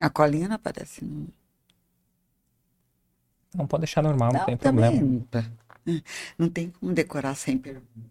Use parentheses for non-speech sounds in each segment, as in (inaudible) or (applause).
A colinha não aparece. Não, Não pode deixar normal, não, não tem problema. Não, não tem como decorar sem pergunta.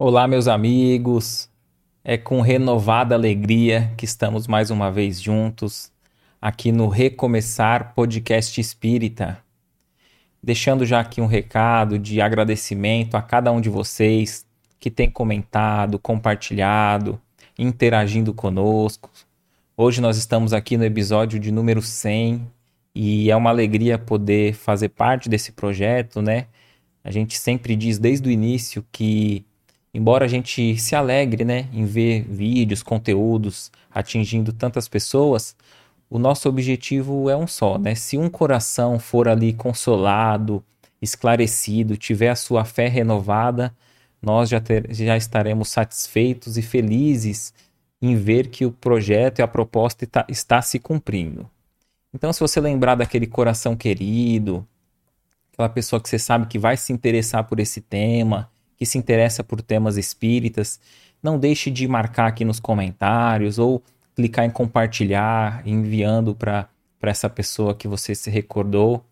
Olá, meus amigos. É com renovada alegria que estamos mais uma vez juntos aqui no Recomeçar Podcast Espírita. Deixando já aqui um recado de agradecimento a cada um de vocês que tem comentado, compartilhado, interagindo conosco. Hoje nós estamos aqui no episódio de número 100 e é uma alegria poder fazer parte desse projeto, né? A gente sempre diz desde o início que embora a gente se alegre, né, em ver vídeos, conteúdos atingindo tantas pessoas, o nosso objetivo é um só, né? Se um coração for ali consolado, esclarecido, tiver a sua fé renovada, nós já, ter, já estaremos satisfeitos e felizes em ver que o projeto e a proposta está, está se cumprindo. Então, se você lembrar daquele coração querido, aquela pessoa que você sabe que vai se interessar por esse tema, que se interessa por temas espíritas, não deixe de marcar aqui nos comentários ou clicar em compartilhar, enviando para essa pessoa que você se recordou,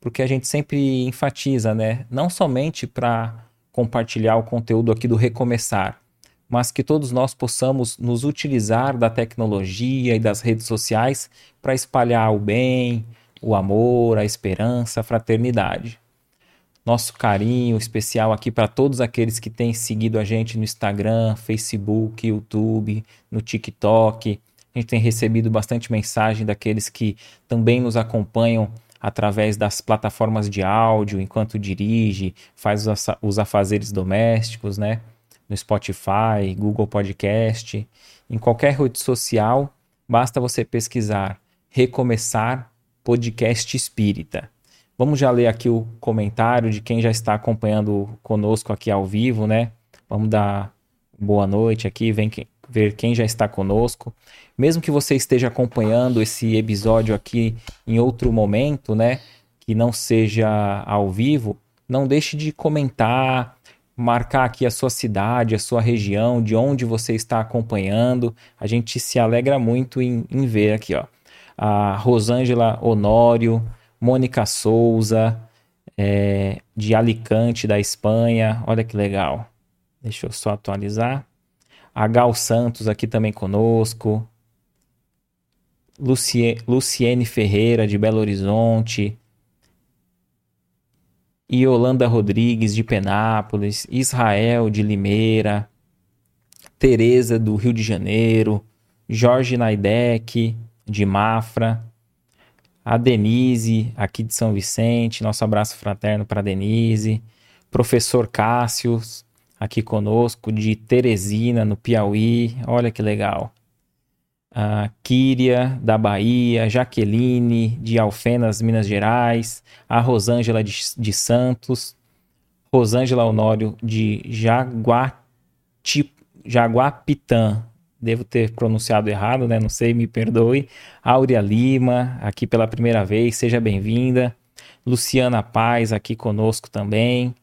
porque a gente sempre enfatiza, né? Não somente para compartilhar o conteúdo aqui do Recomeçar, mas que todos nós possamos nos utilizar da tecnologia e das redes sociais para espalhar o bem, o amor, a esperança, a fraternidade nosso carinho especial aqui para todos aqueles que têm seguido a gente no Instagram, Facebook, YouTube, no TikTok. A gente tem recebido bastante mensagem daqueles que também nos acompanham através das plataformas de áudio enquanto dirige, faz os afazeres domésticos, né? No Spotify, Google Podcast, em qualquer rede social, basta você pesquisar Recomeçar Podcast Espírita. Vamos já ler aqui o comentário de quem já está acompanhando conosco aqui ao vivo, né? Vamos dar boa noite aqui, vem ver quem já está conosco. Mesmo que você esteja acompanhando esse episódio aqui em outro momento, né? Que não seja ao vivo, não deixe de comentar, marcar aqui a sua cidade, a sua região, de onde você está acompanhando. A gente se alegra muito em, em ver aqui, ó. A Rosângela Honório, Mônica Souza, é, de Alicante, da Espanha. Olha que legal. Deixa eu só atualizar. A Gal Santos aqui também conosco. Lucie, Luciene Ferreira, de Belo Horizonte. Yolanda Rodrigues, de Penápolis. Israel, de Limeira. Tereza, do Rio de Janeiro. Jorge Naidec, de Mafra a Denise, aqui de São Vicente, nosso abraço fraterno para Denise, professor Cássio, aqui conosco, de Teresina, no Piauí, olha que legal. A Kíria, da Bahia, Jaqueline, de Alfenas, Minas Gerais, a Rosângela de, de Santos, Rosângela Honório, de Jaguati, Jaguapitã, devo ter pronunciado errado, né? Não sei, me perdoe. Áurea Lima, aqui pela primeira vez, seja bem-vinda. Luciana Paz, aqui conosco também.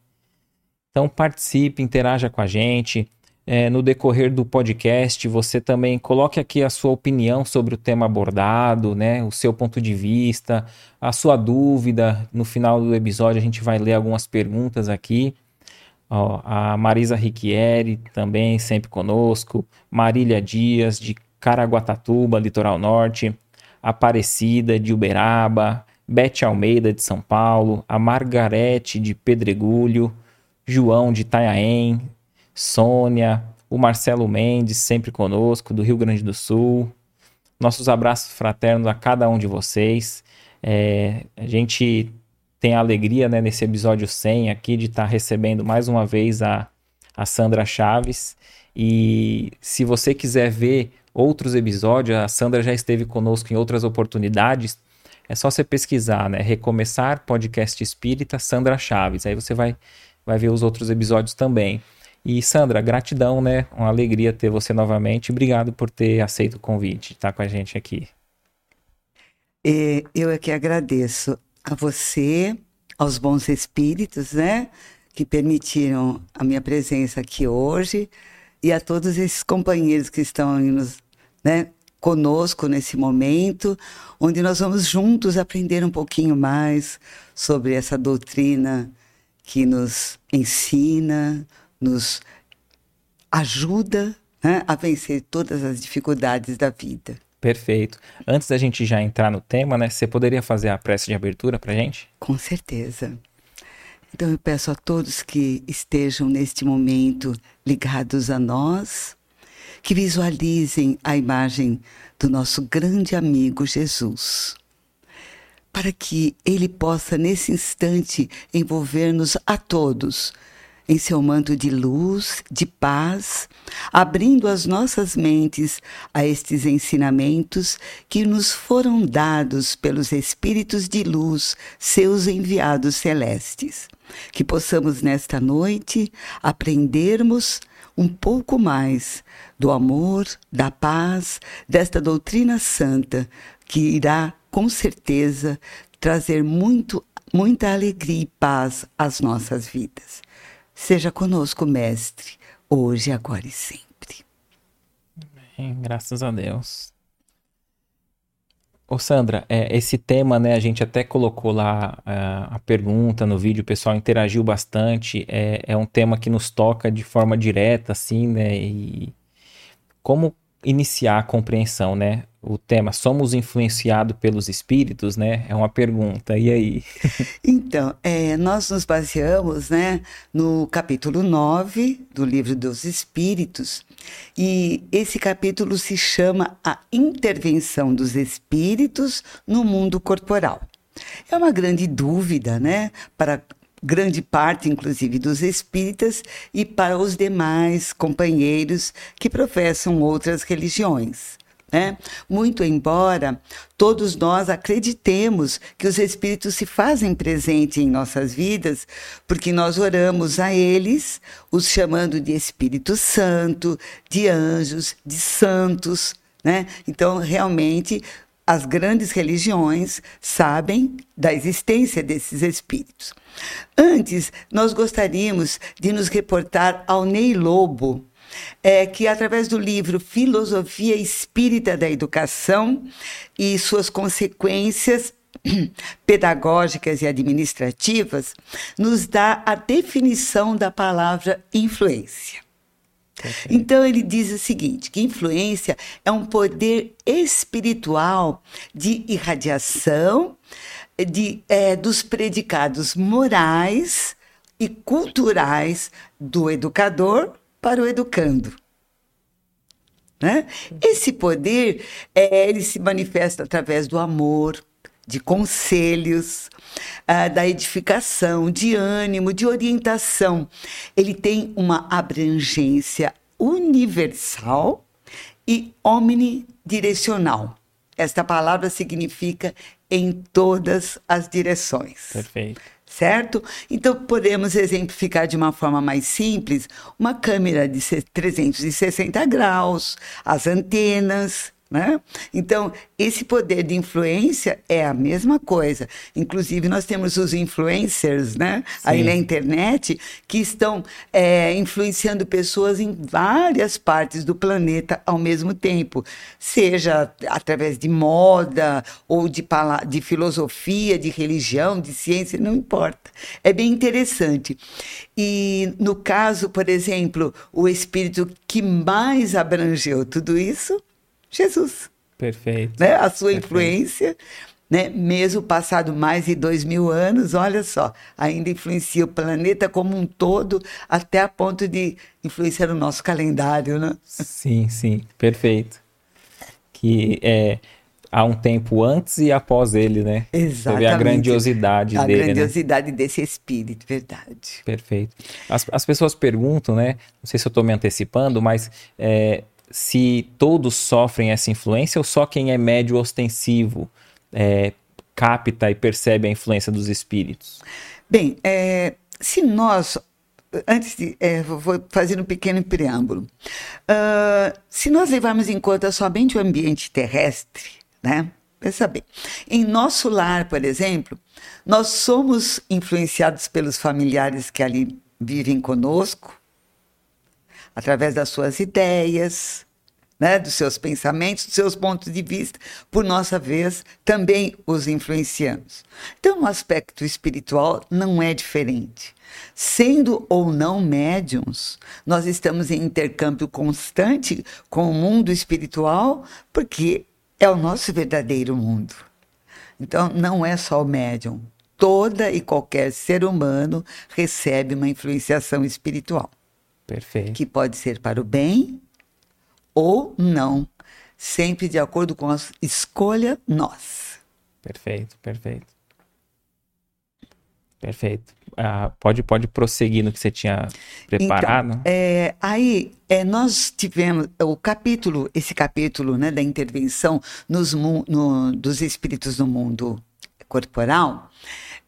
Então participe, interaja com a gente. É, no decorrer do podcast, você também coloque aqui a sua opinião sobre o tema abordado, né? O seu ponto de vista, a sua dúvida. No final do episódio, a gente vai ler algumas perguntas aqui. Ó, a Marisa Riquieri também sempre conosco, Marília Dias de Caraguatatuba, Litoral Norte, Aparecida de Uberaba, Bete Almeida de São Paulo, a Margarete de Pedregulho, João de Itanhaém, Sônia, o Marcelo Mendes, sempre conosco, do Rio Grande do Sul. Nossos abraços fraternos a cada um de vocês. É, a gente tem a alegria, né, nesse episódio 100 aqui, de estar tá recebendo mais uma vez a, a Sandra Chaves. E se você quiser ver outros episódios, a Sandra já esteve conosco em outras oportunidades. É só você pesquisar, né? Recomeçar Podcast Espírita Sandra Chaves. Aí você vai, vai ver os outros episódios também. E Sandra, gratidão, né? Uma alegria ter você novamente. Obrigado por ter aceito o convite, estar com a gente aqui. É, eu é que agradeço a você, aos bons espíritos, né? Que permitiram a minha presença aqui hoje e a todos esses companheiros que estão nos, né, conosco nesse momento, onde nós vamos juntos aprender um pouquinho mais sobre essa doutrina que nos ensina, nos ajuda né, a vencer todas as dificuldades da vida. Perfeito. Antes da gente já entrar no tema, né, você poderia fazer a prece de abertura para gente? Com certeza. Então eu peço a todos que estejam neste momento ligados a nós, que visualizem a imagem do nosso grande amigo Jesus, para que ele possa nesse instante envolver-nos a todos em seu manto de luz, de paz, abrindo as nossas mentes a estes ensinamentos que nos foram dados pelos Espíritos de luz, seus enviados celestes. Que possamos nesta noite aprendermos um pouco mais do amor, da paz, desta doutrina santa que irá com certeza trazer muito, muita alegria e paz às nossas vidas. Seja conosco, Mestre, hoje, agora e sempre. Bem, graças a Deus. Ô Sandra, é, esse tema, né, a gente até colocou lá uh, a pergunta no vídeo, o pessoal interagiu bastante, é, é um tema que nos toca de forma direta, assim, né, e como iniciar a compreensão, né? O tema somos influenciados pelos espíritos, né? É uma pergunta. E aí? (laughs) então, é, nós nos baseamos, né, no capítulo 9 do livro dos Espíritos, e esse capítulo se chama A Intervenção dos Espíritos no Mundo Corporal. É uma grande dúvida, né, para grande parte, inclusive, dos espíritas e para os demais companheiros que professam outras religiões. Né? Muito embora todos nós acreditemos que os espíritos se fazem presente em nossas vidas, porque nós oramos a eles, os chamando de Espírito Santo, de anjos, de santos. Né? Então, realmente, as grandes religiões sabem da existência desses espíritos. Antes, nós gostaríamos de nos reportar ao Ney Lobo, é, que através do livro Filosofia Espírita da Educação e suas consequências (clears throat) pedagógicas e administrativas, nos dá a definição da palavra influência. Então ele diz o seguinte: que influência é um poder espiritual de irradiação de, é, dos predicados morais e culturais do educador para o educando. Né? Esse poder é, ele se manifesta através do amor, de conselhos, uh, da edificação, de ânimo, de orientação. Ele tem uma abrangência universal e omnidirecional. Esta palavra significa em todas as direções. Perfeito. Certo? Então, podemos exemplificar de uma forma mais simples uma câmera de 360 graus, as antenas, né? Então, esse poder de influência é a mesma coisa. Inclusive, nós temos os influencers né? aí na internet que estão é, influenciando pessoas em várias partes do planeta ao mesmo tempo, seja através de moda ou de, de filosofia, de religião, de ciência, não importa. É bem interessante. E no caso, por exemplo, o espírito que mais abrangeu tudo isso Jesus. Perfeito. Né? A sua Perfeito. influência, né? mesmo passado mais de dois mil anos, olha só, ainda influencia o planeta como um todo, até a ponto de influenciar o nosso calendário, né? Sim, sim, perfeito. Que é há um tempo antes e após ele, né? Exatamente. Você vê a grandiosidade a dele, né? grandiosidade desse espírito, verdade. Perfeito. As, as pessoas perguntam, né? Não sei se eu estou me antecipando, mas é, se todos sofrem essa influência ou só quem é médio ostensivo é, capta e percebe a influência dos espíritos? Bem, é, se nós antes de. É, vou fazer um pequeno preâmbulo. Uh, se nós levarmos em conta somente o ambiente terrestre, né? Pensa bem. Em nosso lar, por exemplo, nós somos influenciados pelos familiares que ali vivem conosco, através das suas ideias, né, dos seus pensamentos, dos seus pontos de vista, por nossa vez, também os influenciamos. Então, no aspecto espiritual, não é diferente. Sendo ou não médiums, nós estamos em intercâmbio constante com o mundo espiritual, porque é o nosso verdadeiro mundo. Então, não é só o médium. Toda e qualquer ser humano recebe uma influenciação espiritual. Perfeito. Que pode ser para o bem ou não, sempre de acordo com a escolha nós. Perfeito, perfeito. Perfeito. Ah, pode, pode prosseguir no que você tinha preparado. Então, é, aí é, nós tivemos o capítulo, esse capítulo né, da intervenção nos, no, dos espíritos no mundo corporal.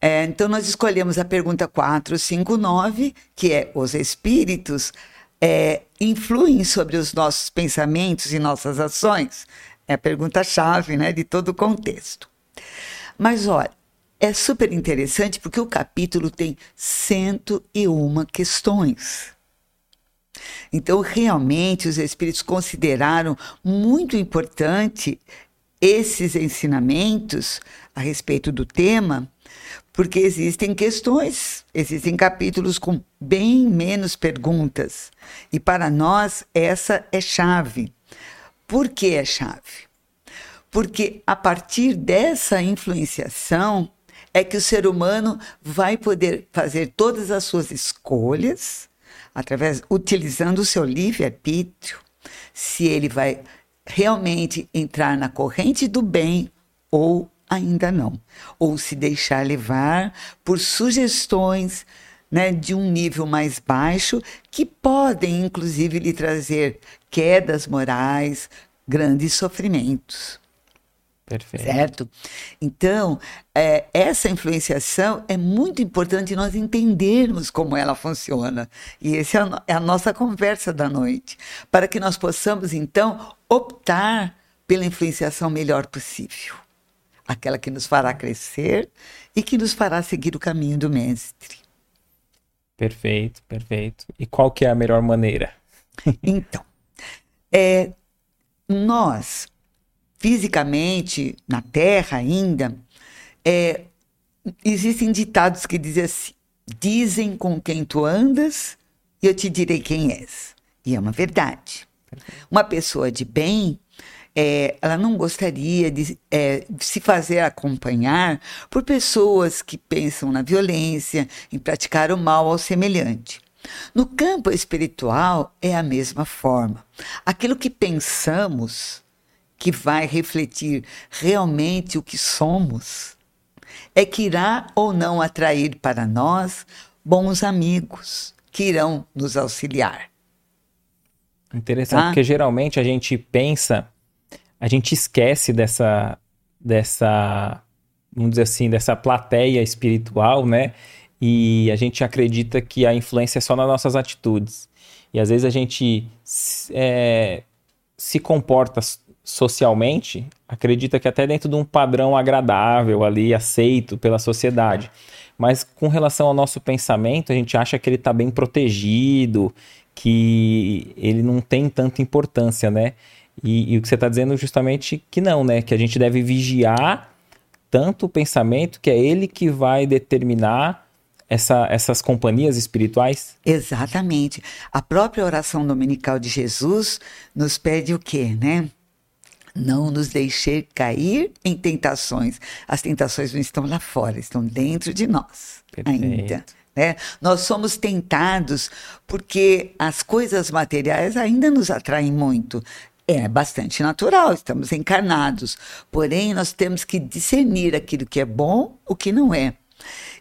É, então, nós escolhemos a pergunta 459, que é: os espíritos é, influem sobre os nossos pensamentos e nossas ações? É a pergunta-chave né, de todo o contexto. Mas olha, é super interessante porque o capítulo tem 101 questões. Então, realmente, os espíritos consideraram muito importante esses ensinamentos a respeito do tema, porque existem questões, existem capítulos com bem menos perguntas. E para nós, essa é chave. Por que é chave? Porque a partir dessa influenciação, é que o ser humano vai poder fazer todas as suas escolhas através utilizando o seu livre arbítrio, se ele vai realmente entrar na corrente do bem ou ainda não, ou se deixar levar por sugestões né, de um nível mais baixo que podem inclusive lhe trazer quedas morais, grandes sofrimentos. Perfeito. Certo? Então, é, essa influenciação é muito importante nós entendermos como ela funciona. E essa é a, é a nossa conversa da noite. Para que nós possamos, então, optar pela influenciação melhor possível. Aquela que nos fará crescer e que nos fará seguir o caminho do Mestre. Perfeito, perfeito. E qual que é a melhor maneira? (laughs) então, é, nós fisicamente, na Terra ainda, é, existem ditados que dizem assim: dizem com quem tu andas e eu te direi quem és. E é uma verdade. Uma pessoa de bem, é, ela não gostaria de é, se fazer acompanhar por pessoas que pensam na violência, em praticar o mal ao semelhante. No campo espiritual é a mesma forma. Aquilo que pensamos que vai refletir realmente o que somos, é que irá ou não atrair para nós bons amigos que irão nos auxiliar. Interessante, tá? porque geralmente a gente pensa, a gente esquece dessa, dessa, vamos dizer assim, dessa plateia espiritual, né? E a gente acredita que a influência é só nas nossas atitudes. E às vezes a gente é, se comporta socialmente, acredita que até dentro de um padrão agradável ali, aceito pela sociedade. Mas com relação ao nosso pensamento, a gente acha que ele está bem protegido, que ele não tem tanta importância, né? E, e o que você está dizendo justamente que não, né? Que a gente deve vigiar tanto o pensamento, que é ele que vai determinar essa, essas companhias espirituais? Exatamente. A própria oração dominical de Jesus nos pede o quê, né? não nos deixe cair em tentações. As tentações não estão lá fora, estão dentro de nós Perfeito. ainda. Né? Nós somos tentados porque as coisas materiais ainda nos atraem muito. É bastante natural, estamos encarnados. Porém, nós temos que discernir aquilo que é bom, o que não é.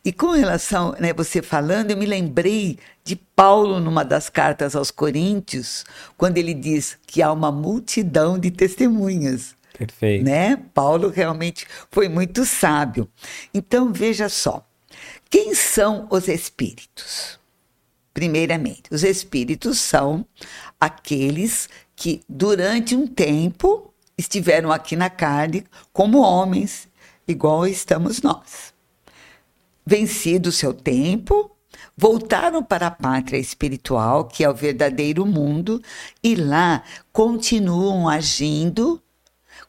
E com relação, né, você falando, eu me lembrei de Paulo numa das cartas aos Coríntios, quando ele diz que há uma multidão de testemunhas. Perfeito. Né? Paulo realmente foi muito sábio. Então, veja só. Quem são os espíritos? Primeiramente, os espíritos são aqueles que durante um tempo estiveram aqui na carne como homens, igual estamos nós vencido o seu tempo, voltaram para a pátria espiritual, que é o verdadeiro mundo, e lá continuam agindo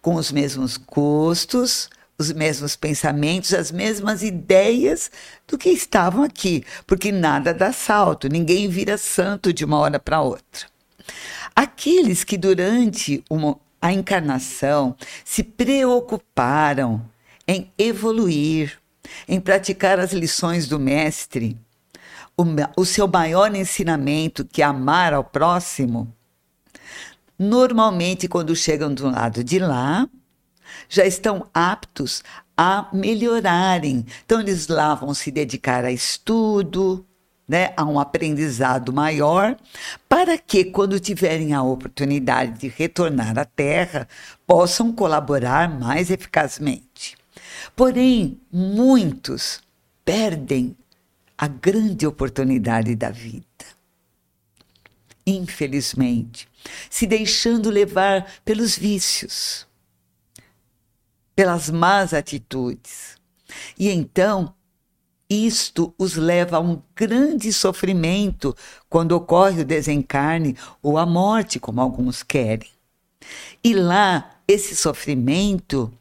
com os mesmos gostos, os mesmos pensamentos, as mesmas ideias do que estavam aqui, porque nada dá salto, ninguém vira santo de uma hora para outra. Aqueles que durante uma, a encarnação se preocuparam em evoluir, em praticar as lições do Mestre, o, o seu maior ensinamento, que é amar ao próximo, normalmente, quando chegam do lado de lá, já estão aptos a melhorarem. Então, eles lá vão se dedicar a estudo, né, a um aprendizado maior, para que, quando tiverem a oportunidade de retornar à Terra, possam colaborar mais eficazmente. Porém, muitos perdem a grande oportunidade da vida. Infelizmente, se deixando levar pelos vícios, pelas más atitudes. E então, isto os leva a um grande sofrimento quando ocorre o desencarne ou a morte, como alguns querem. E lá, esse sofrimento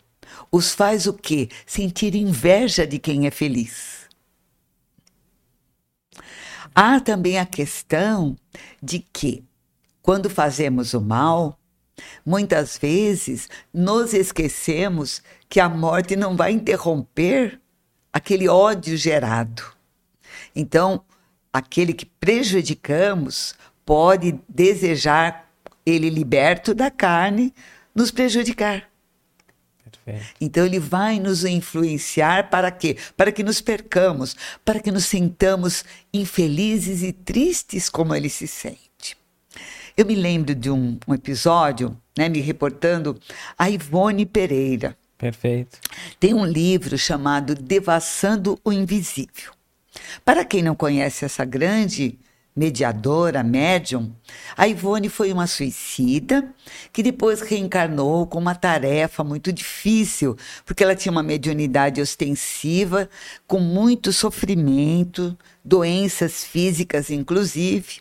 os faz o quê? Sentir inveja de quem é feliz. Há também a questão de que, quando fazemos o mal, muitas vezes nos esquecemos que a morte não vai interromper aquele ódio gerado. Então, aquele que prejudicamos pode desejar ele liberto da carne nos prejudicar. Perfeito. Então ele vai nos influenciar para quê? Para que nos percamos, para que nos sintamos infelizes e tristes como ele se sente. Eu me lembro de um, um episódio, né, me reportando a Ivone Pereira. Perfeito. Tem um livro chamado Devassando o Invisível. Para quem não conhece essa grande mediadora, médium, a Ivone foi uma suicida que depois reencarnou com uma tarefa muito difícil, porque ela tinha uma mediunidade ostensiva, com muito sofrimento, doenças físicas inclusive,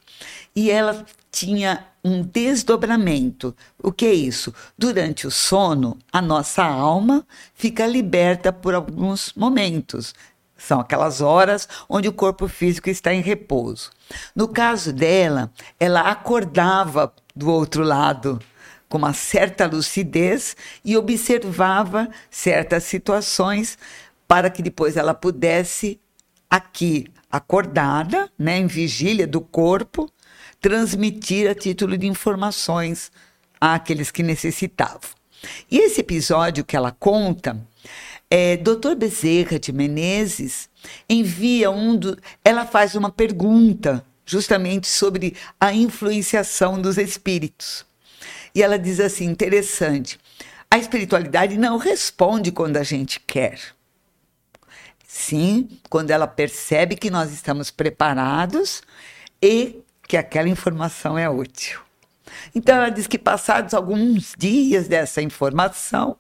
e ela tinha um desdobramento. O que é isso? Durante o sono, a nossa alma fica liberta por alguns momentos. São aquelas horas onde o corpo físico está em repouso. No caso dela, ela acordava do outro lado com uma certa lucidez e observava certas situações para que depois ela pudesse aqui acordada, né, em vigília do corpo, transmitir a título de informações àqueles que necessitavam. E esse episódio que ela conta é, Dr. Bezerra de Menezes envia um do. Ela faz uma pergunta justamente sobre a influenciação dos espíritos. E ela diz assim: interessante, a espiritualidade não responde quando a gente quer. Sim, quando ela percebe que nós estamos preparados e que aquela informação é útil. Então, ela diz que passados alguns dias dessa informação,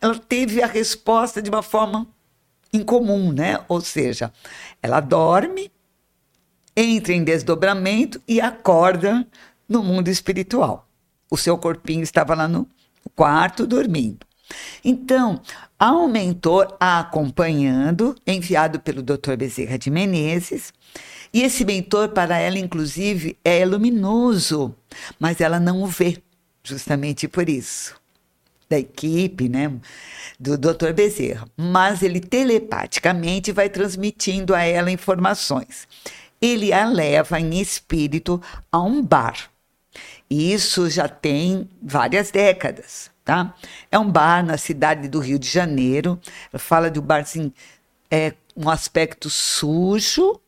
ela teve a resposta de uma forma incomum, né? Ou seja, ela dorme, entra em desdobramento e acorda no mundo espiritual. O seu corpinho estava lá no quarto dormindo. Então, há um mentor a acompanhando, enviado pelo Dr. Bezerra de Menezes, e esse mentor, para ela, inclusive, é luminoso, mas ela não o vê, justamente por isso. da equipe, né, do Dr. Bezerra, mas ele telepaticamente vai transmitindo a ela informações. Ele a leva em espírito a um bar. Isso já tem várias décadas, tá? É um bar na cidade do Rio de Janeiro. Fala de um barzinho, é um aspecto sujo,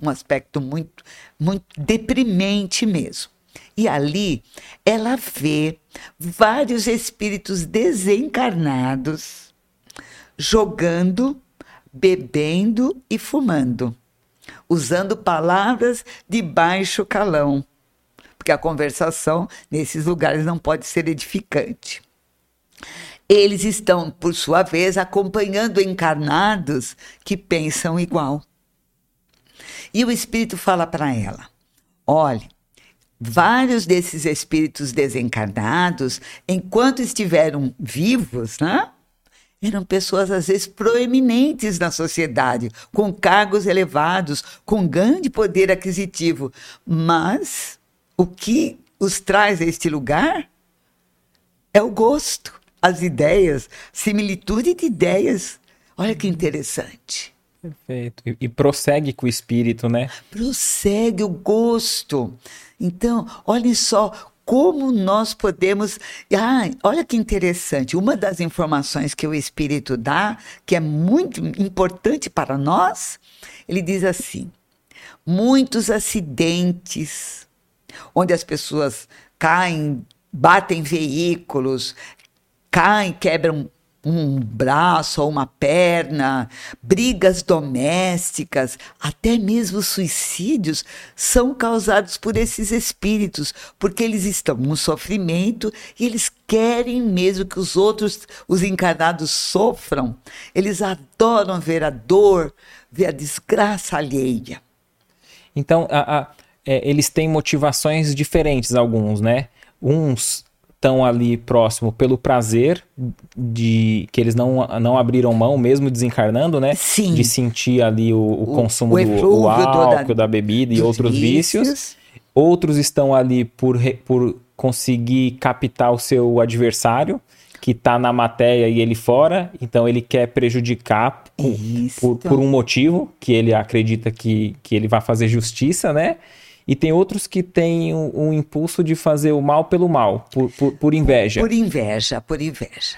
um aspecto muito, muito deprimente mesmo. E ali ela vê vários espíritos desencarnados jogando, bebendo e fumando, usando palavras de baixo calão, porque a conversação nesses lugares não pode ser edificante. Eles estão, por sua vez, acompanhando encarnados que pensam igual. E o espírito fala para ela: olhe, vários desses espíritos desencarnados, enquanto estiveram vivos, né? Eram pessoas, às vezes, proeminentes na sociedade, com cargos elevados, com grande poder aquisitivo. Mas o que os traz a este lugar é o gosto, as ideias, similitude de ideias. Olha que interessante. Perfeito. E, prossegue com o espírito, né? Prossegue o gosto. Então, olhem só como nós podemos. Ah, olha que interessante. Uma das informações que o espírito dá, que é muito importante para nós, ele diz assim: muitos acidentes onde as pessoas caem, batem veículos, caem, quebram um braço ou uma perna, brigas domésticas, até mesmo suicídios são causados por esses espíritos, porque eles estão no sofrimento e eles querem mesmo que os outros, os encarnados, sofram. Eles adoram ver a dor, ver a desgraça alheia. Então, a, a, é, eles têm motivações diferentes, alguns, né? Uns estão ali próximo pelo prazer de que eles não, não abriram mão, mesmo desencarnando, né? Sim. De sentir ali o, o, o consumo o do o álcool, da, da bebida e outros vícios. vícios. Outros estão ali por, por conseguir captar o seu adversário, que está na matéria e ele fora, então ele quer prejudicar por, por, um motivo que ele acredita que, que ele vai fazer justiça, né? E tem outros que têm um, um impulso de fazer o mal pelo mal, por, por, por inveja. Por inveja, por inveja.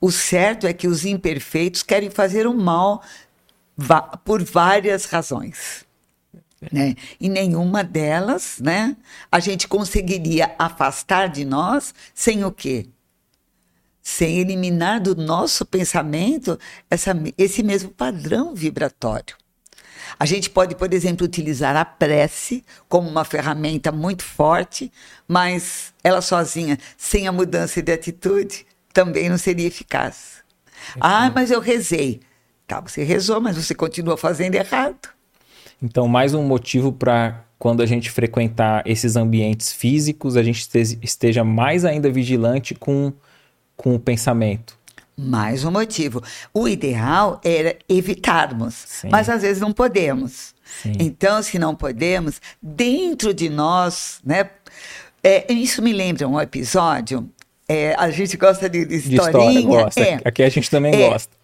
O certo é que os imperfeitos querem fazer o mal por várias razões. Né? E nenhuma delas, né, a gente conseguiria afastar de nós sem o quê? Sem eliminar do nosso pensamento essa, esse mesmo padrão vibratório. A gente pode, por exemplo, utilizar a prece como uma ferramenta muito forte, mas ela sozinha, sem a mudança de atitude, também não seria eficaz. Ah, mas eu rezei. Tá, você rezou, mas você continua fazendo errado. Então, mais um motivo para quando a gente frequentar esses ambientes físicos, a gente esteja mais ainda vigilante com, com o pensamento. Mais um motivo. O ideal era evitarmos, Sim. mas às vezes não podemos. Sim. Então, se não podemos, dentro de nós, né? É, isso me lembra um episódio. É, a gente gosta de, de historinha. De história, gosta. É, Aqui a gente também é, gosta.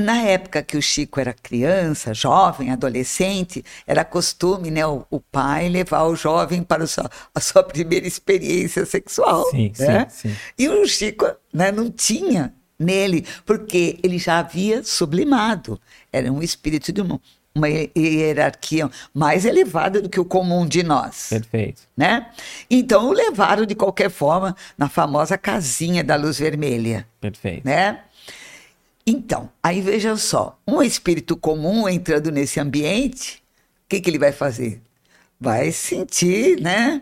Na época que o Chico era criança, jovem, adolescente, era costume, né, o, o pai levar o jovem para o a sua primeira experiência sexual. Sim, né? sim, sim. E o Chico né, não tinha nele, porque ele já havia sublimado. Era um espírito de uma, uma hierarquia mais elevada do que o comum de nós. Perfeito. Né? Então o levaram de qualquer forma na famosa casinha da luz vermelha. Perfeito. Né? Então, aí veja só, um espírito comum entrando nesse ambiente, o que, que ele vai fazer? Vai sentir, né?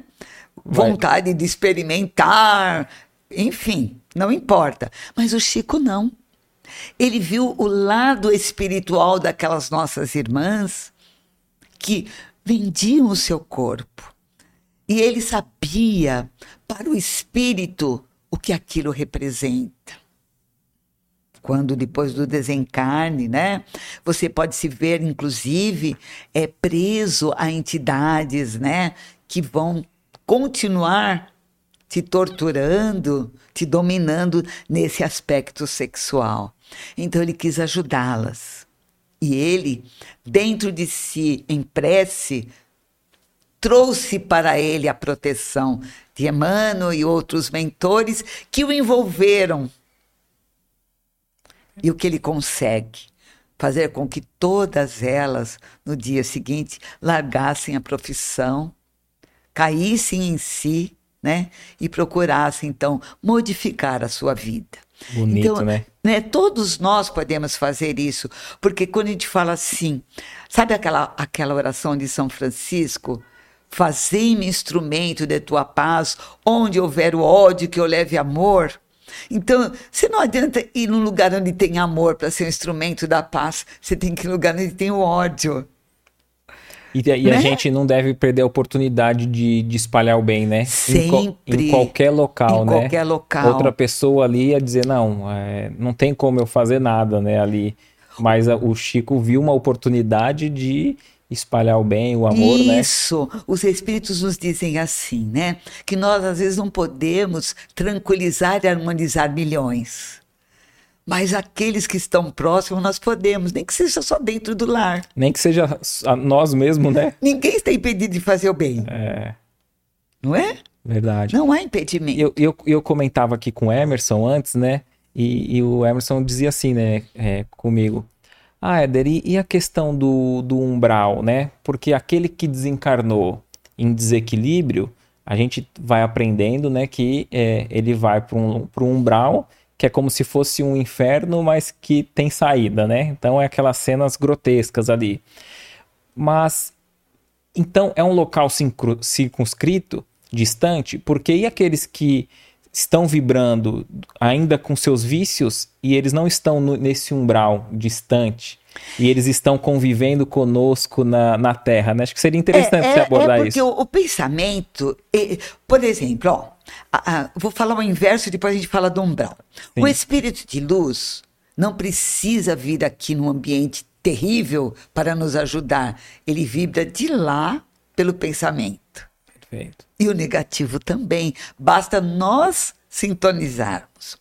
Vontade vai. de experimentar, enfim, não importa. Mas o Chico não. Ele viu o lado espiritual daquelas nossas irmãs que vendiam o seu corpo. E ele sabia para o espírito o que aquilo representa. Quando depois do desencarne, né, você pode se ver inclusive é preso a entidades, né, que vão continuar te torturando, te dominando nesse aspecto sexual. Então ele quis ajudá-las. E ele, dentro de si, em prece, trouxe para ele a proteção de Emmanuel e outros mentores que o envolveram. E o que ele consegue? Fazer com que todas elas, no dia seguinte, largassem a profissão, caíssem em si, né? E procurassem, então, modificar a sua vida. Bonito, então, né? né? Todos nós podemos fazer isso, porque quando a gente fala assim, sabe aquela, aquela oração de São Francisco? Fazei-me instrumento de tua paz, onde houver o ódio, que eu leve amor. Então, você não adianta ir num lugar onde tem amor para ser um instrumento da paz. Você tem que ir num lugar onde tem o ódio. E, e né? a gente não deve perder a oportunidade de, de espalhar o bem, né? Sempre. Em, em qualquer local, em né? Em qualquer local. Outra pessoa ali ia dizer, não, é, não tem como eu fazer nada, né, ali. Mas a, o Chico viu uma oportunidade de espalhar o bem, o amor, Isso. né? Isso. Os espíritos nos dizem assim, né? Que nós às vezes não podemos tranquilizar e harmonizar milhões. Mas aqueles que estão próximos nós podemos, nem que seja só dentro do lar. Nem que seja nós mesmos, né? Ninguém está impedido de fazer o bem. É. Não é? Verdade. Não há impedimento. Eu, eu, eu comentava aqui com o Emerson antes, né? E, e o Emerson dizia assim, né? É, comigo. Ah, Éder, e, e a questão do, do umbral, né? Porque aquele que desencarnou em desequilíbrio, a gente vai aprendendo, né? Que é, ele vai para um, um umbral que é como se fosse um inferno, mas que tem saída, né? Então é aquelas cenas grotescas ali. Mas então é um local circunscrito, distante, porque e aqueles que estão vibrando ainda com seus vícios e eles não estão no, nesse umbral distante e eles estão convivendo conosco na, na Terra, né? Acho que seria interessante é, é, você abordar é porque isso. O, o pensamento, por exemplo, ó, a, a, vou falar o inverso, depois a gente fala do umbral. Sim. O espírito de luz não precisa vir aqui num ambiente terrível para nos ajudar. Ele vibra de lá pelo pensamento. Perfeito. E o negativo também. Basta nós sintonizarmos.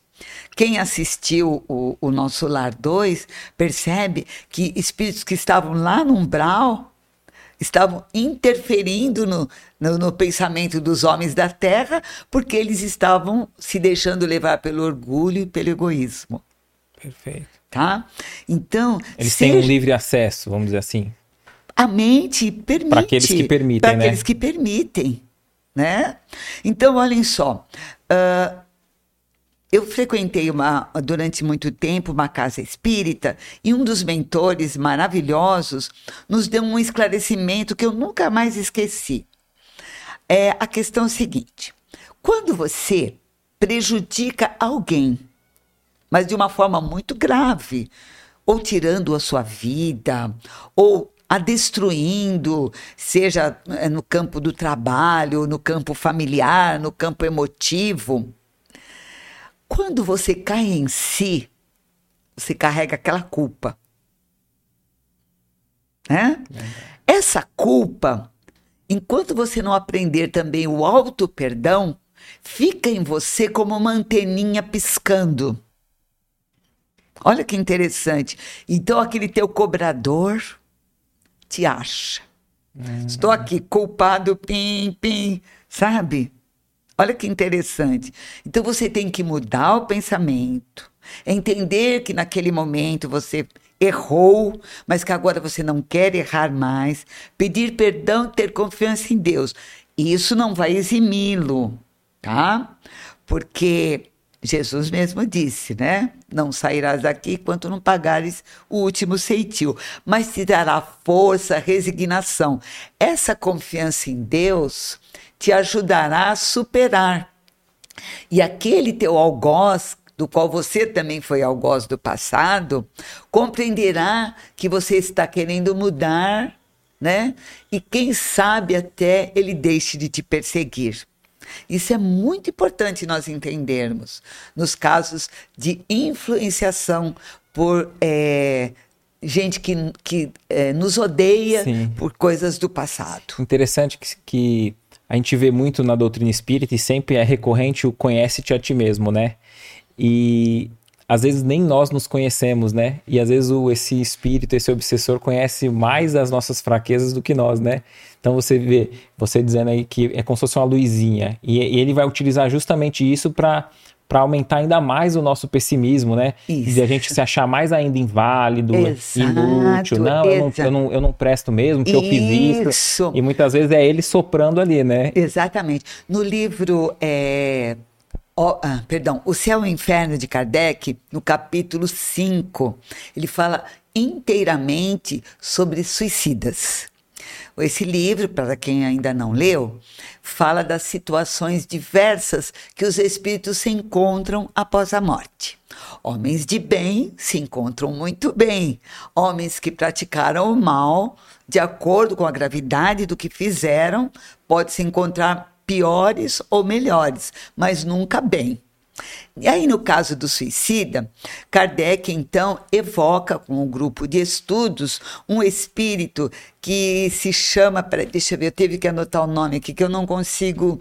Quem assistiu o, o nosso Lar 2 percebe que espíritos que estavam lá no umbral estavam interferindo no, no, no, pensamento dos homens da Terra, porque eles estavam se deixando levar pelo orgulho e pelo egoísmo. Perfeito. Tá? Então. Eles seja... têm um livre acesso, vamos dizer assim. A mente permite. Para aqueles que permitem, Para né? aqueles que permitem. Né? Então, olhem só. Uh, eu frequentei uma, durante muito tempo uma casa espírita e um dos mentores maravilhosos nos deu um esclarecimento que eu nunca mais esqueci. É a questão seguinte: quando você prejudica alguém, mas de uma forma muito grave, ou tirando a sua vida, ou a destruindo, seja eh, no campo do trabalho, no campo familiar, no campo emotivo. Quando você cai em si, você carrega aquela culpa. Né? É. Essa culpa, enquanto você não aprender também o auto perdão, fica em você como uma anteninha piscando. Olha que interessante. Então aquele teu cobrador te acha. Uhum. Estou aqui culpado, pim, pim, sabe? Olha que interessante. Então você tem que mudar o pensamento, entender que naquele momento você errou, mas que agora você não quer errar mais, pedir perdão, ter confiança em Deus. Isso não vai eximi-lo, tá? Porque Jesus mesmo disse, né? Não sairás daqui enquanto não pagares o último ceitil, mas te dará força, resignação. Essa confiança em Deus te ajudará a superar. E aquele teu algoz, do qual você também foi algoz do passado, compreenderá que você está querendo mudar, né? E quem sabe até ele deixe de te perseguir. Isso é muito importante nós entendermos nos casos de influenciação por é, gente que, que é, nos odeia Sim. por coisas do passado. Interessante que, que a gente vê muito na doutrina espírita e sempre é recorrente o conhece-te a ti mesmo, né? E às vezes nem nós nos conhecemos, né? E às vezes o, esse espírito, esse obsessor conhece mais as nossas fraquezas do que nós, né? Então você vê, você dizendo aí que é como se fosse uma luzinha. E, e ele vai utilizar justamente isso para para aumentar ainda mais o nosso pessimismo, né? Isso. De a gente se achar mais ainda inválido, Exato, inútil. Não eu, não, eu não, eu não presto mesmo, que eu fiz isso. E muitas vezes é ele soprando ali, né? Exatamente. No livro é, Oh, ah, perdão, O Céu e o Inferno de Kardec, no capítulo 5, ele fala inteiramente sobre suicidas. Esse livro, para quem ainda não leu, fala das situações diversas que os espíritos se encontram após a morte. Homens de bem se encontram muito bem, homens que praticaram o mal, de acordo com a gravidade do que fizeram, pode se encontrar piores ou melhores, mas nunca bem. E aí, no caso do suicida, Kardec então evoca com um grupo de estudos um espírito que se chama. Peraí, deixa eu ver, eu teve que anotar o nome aqui que eu não consigo.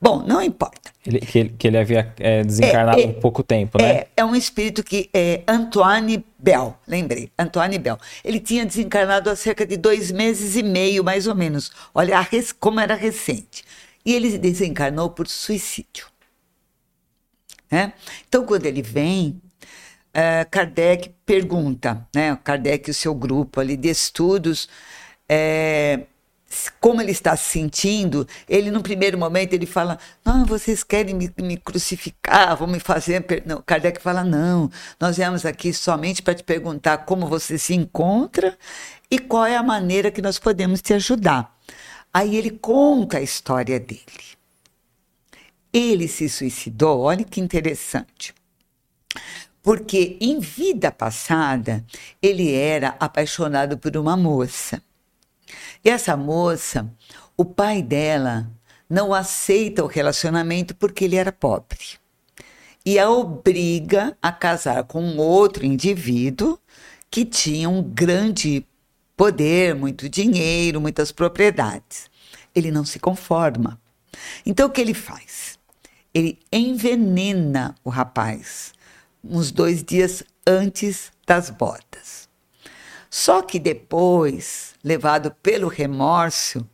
Bom, não importa. Ele, que, ele, que ele havia é, desencarnado é, há é, pouco tempo, né? É, é um espírito que é Antoine Bell, lembrei, Antoine Bell. Ele tinha desencarnado há cerca de dois meses e meio, mais ou menos. Olha como era recente. E ele desencarnou por suicídio. Né? Então, quando ele vem, uh, Kardec pergunta, né? Kardec e o seu grupo ali de estudos, é, como ele está se sentindo, ele no primeiro momento ele fala, não, vocês querem me, me crucificar, vão me fazer... Não, Kardec fala, não, nós viemos aqui somente para te perguntar como você se encontra e qual é a maneira que nós podemos te ajudar. Aí ele conta a história dele. Ele se suicidou, olha que interessante. Porque em vida passada ele era apaixonado por uma moça. E essa moça, o pai dela não aceita o relacionamento porque ele era pobre. E a obriga a casar com outro indivíduo que tinha um grande poder, muito dinheiro, muitas propriedades. Ele não se conforma. Então o que ele faz? Ele envenena o rapaz uns dois dias antes das bodas. Só que depois, levado pelo remorso,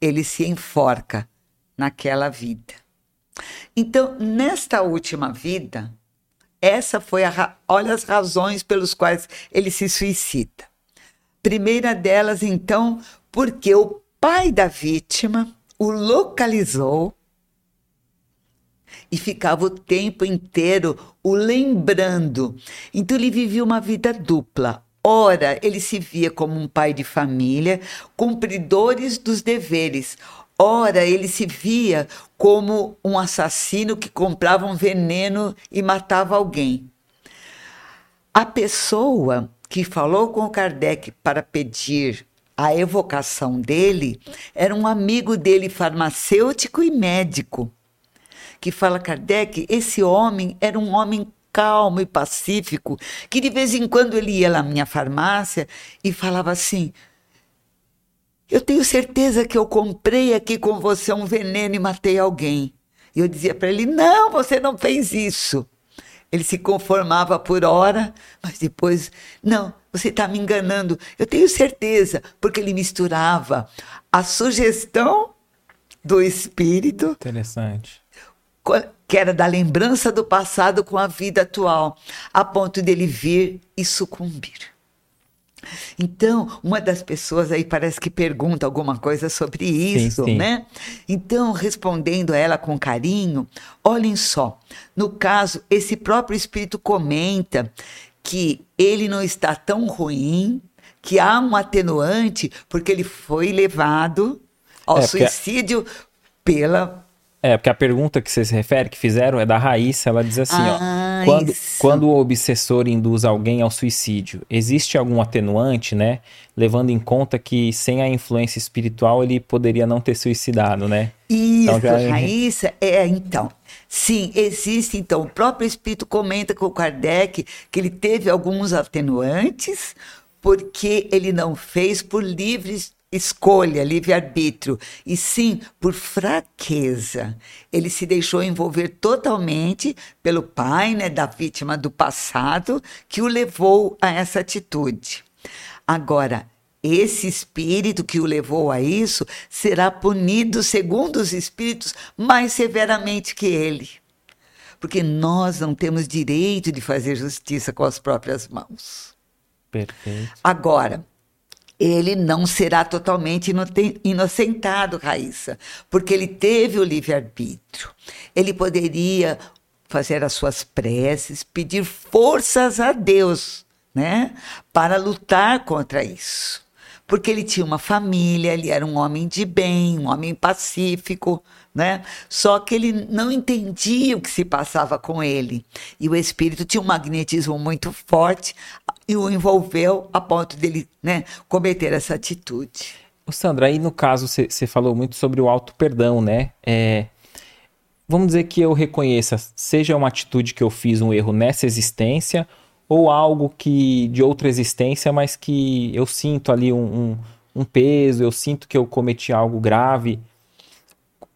ele se enforca naquela vida. Então, nesta última vida, essa foi a olha as razões pelas quais ele se suicida. Primeira delas, então, porque o pai da vítima o localizou e ficava o tempo inteiro o lembrando. Então ele vivia uma vida dupla. Ora, ele se via como um pai de família, cumpridores dos deveres. Ora, ele se via como um assassino que comprava um veneno e matava alguém. A pessoa que falou com Kardec para pedir a evocação dele era um amigo dele, farmacêutico e médico, que fala Kardec, esse homem era um homem calmo e pacífico, que de vez em quando ele ia lá na minha farmácia e falava assim: Eu tenho certeza que eu comprei aqui com você um veneno e matei alguém. E eu dizia para ele: Não, você não fez isso. Ele se conformava por hora, mas depois, não, você está me enganando. Eu tenho certeza, porque ele misturava a sugestão do espírito. Interessante. Que era da lembrança do passado com a vida atual, a ponto dele vir e sucumbir. Então, uma das pessoas aí parece que pergunta alguma coisa sobre isso, sim, sim. né? Então, respondendo a ela com carinho, olhem só, no caso, esse próprio espírito comenta que ele não está tão ruim, que há um atenuante, porque ele foi levado ao é, suicídio pela é, porque a pergunta que você se refere, que fizeram, é da Raíssa. Ela diz assim: ah, ó, quando, quando o obsessor induz alguém ao suicídio, existe algum atenuante, né? Levando em conta que sem a influência espiritual ele poderia não ter suicidado, né? Isso, então, já... É Raíssa, é, então. Sim, existe. Então, o próprio Espírito comenta com o Kardec que ele teve alguns atenuantes, porque ele não fez por livre escolha, livre-arbítrio, e sim por fraqueza. Ele se deixou envolver totalmente pelo pai né, da vítima do passado que o levou a essa atitude. Agora, esse espírito que o levou a isso será punido, segundo os espíritos, mais severamente que ele. Porque nós não temos direito de fazer justiça com as próprias mãos. Perfeito. Agora, ele não será totalmente inocentado, Raíssa, porque ele teve o livre-arbítrio. Ele poderia fazer as suas preces, pedir forças a Deus, né, para lutar contra isso porque ele tinha uma família, ele era um homem de bem, um homem pacífico, né? Só que ele não entendia o que se passava com ele. E o espírito tinha um magnetismo muito forte e o envolveu a ponto dele, né, cometer essa atitude. O Sandra, aí no caso você falou muito sobre o auto perdão, né? É, vamos dizer que eu reconheça, seja uma atitude que eu fiz um erro nessa existência ou algo que de outra existência, mas que eu sinto ali um, um, um peso, eu sinto que eu cometi algo grave.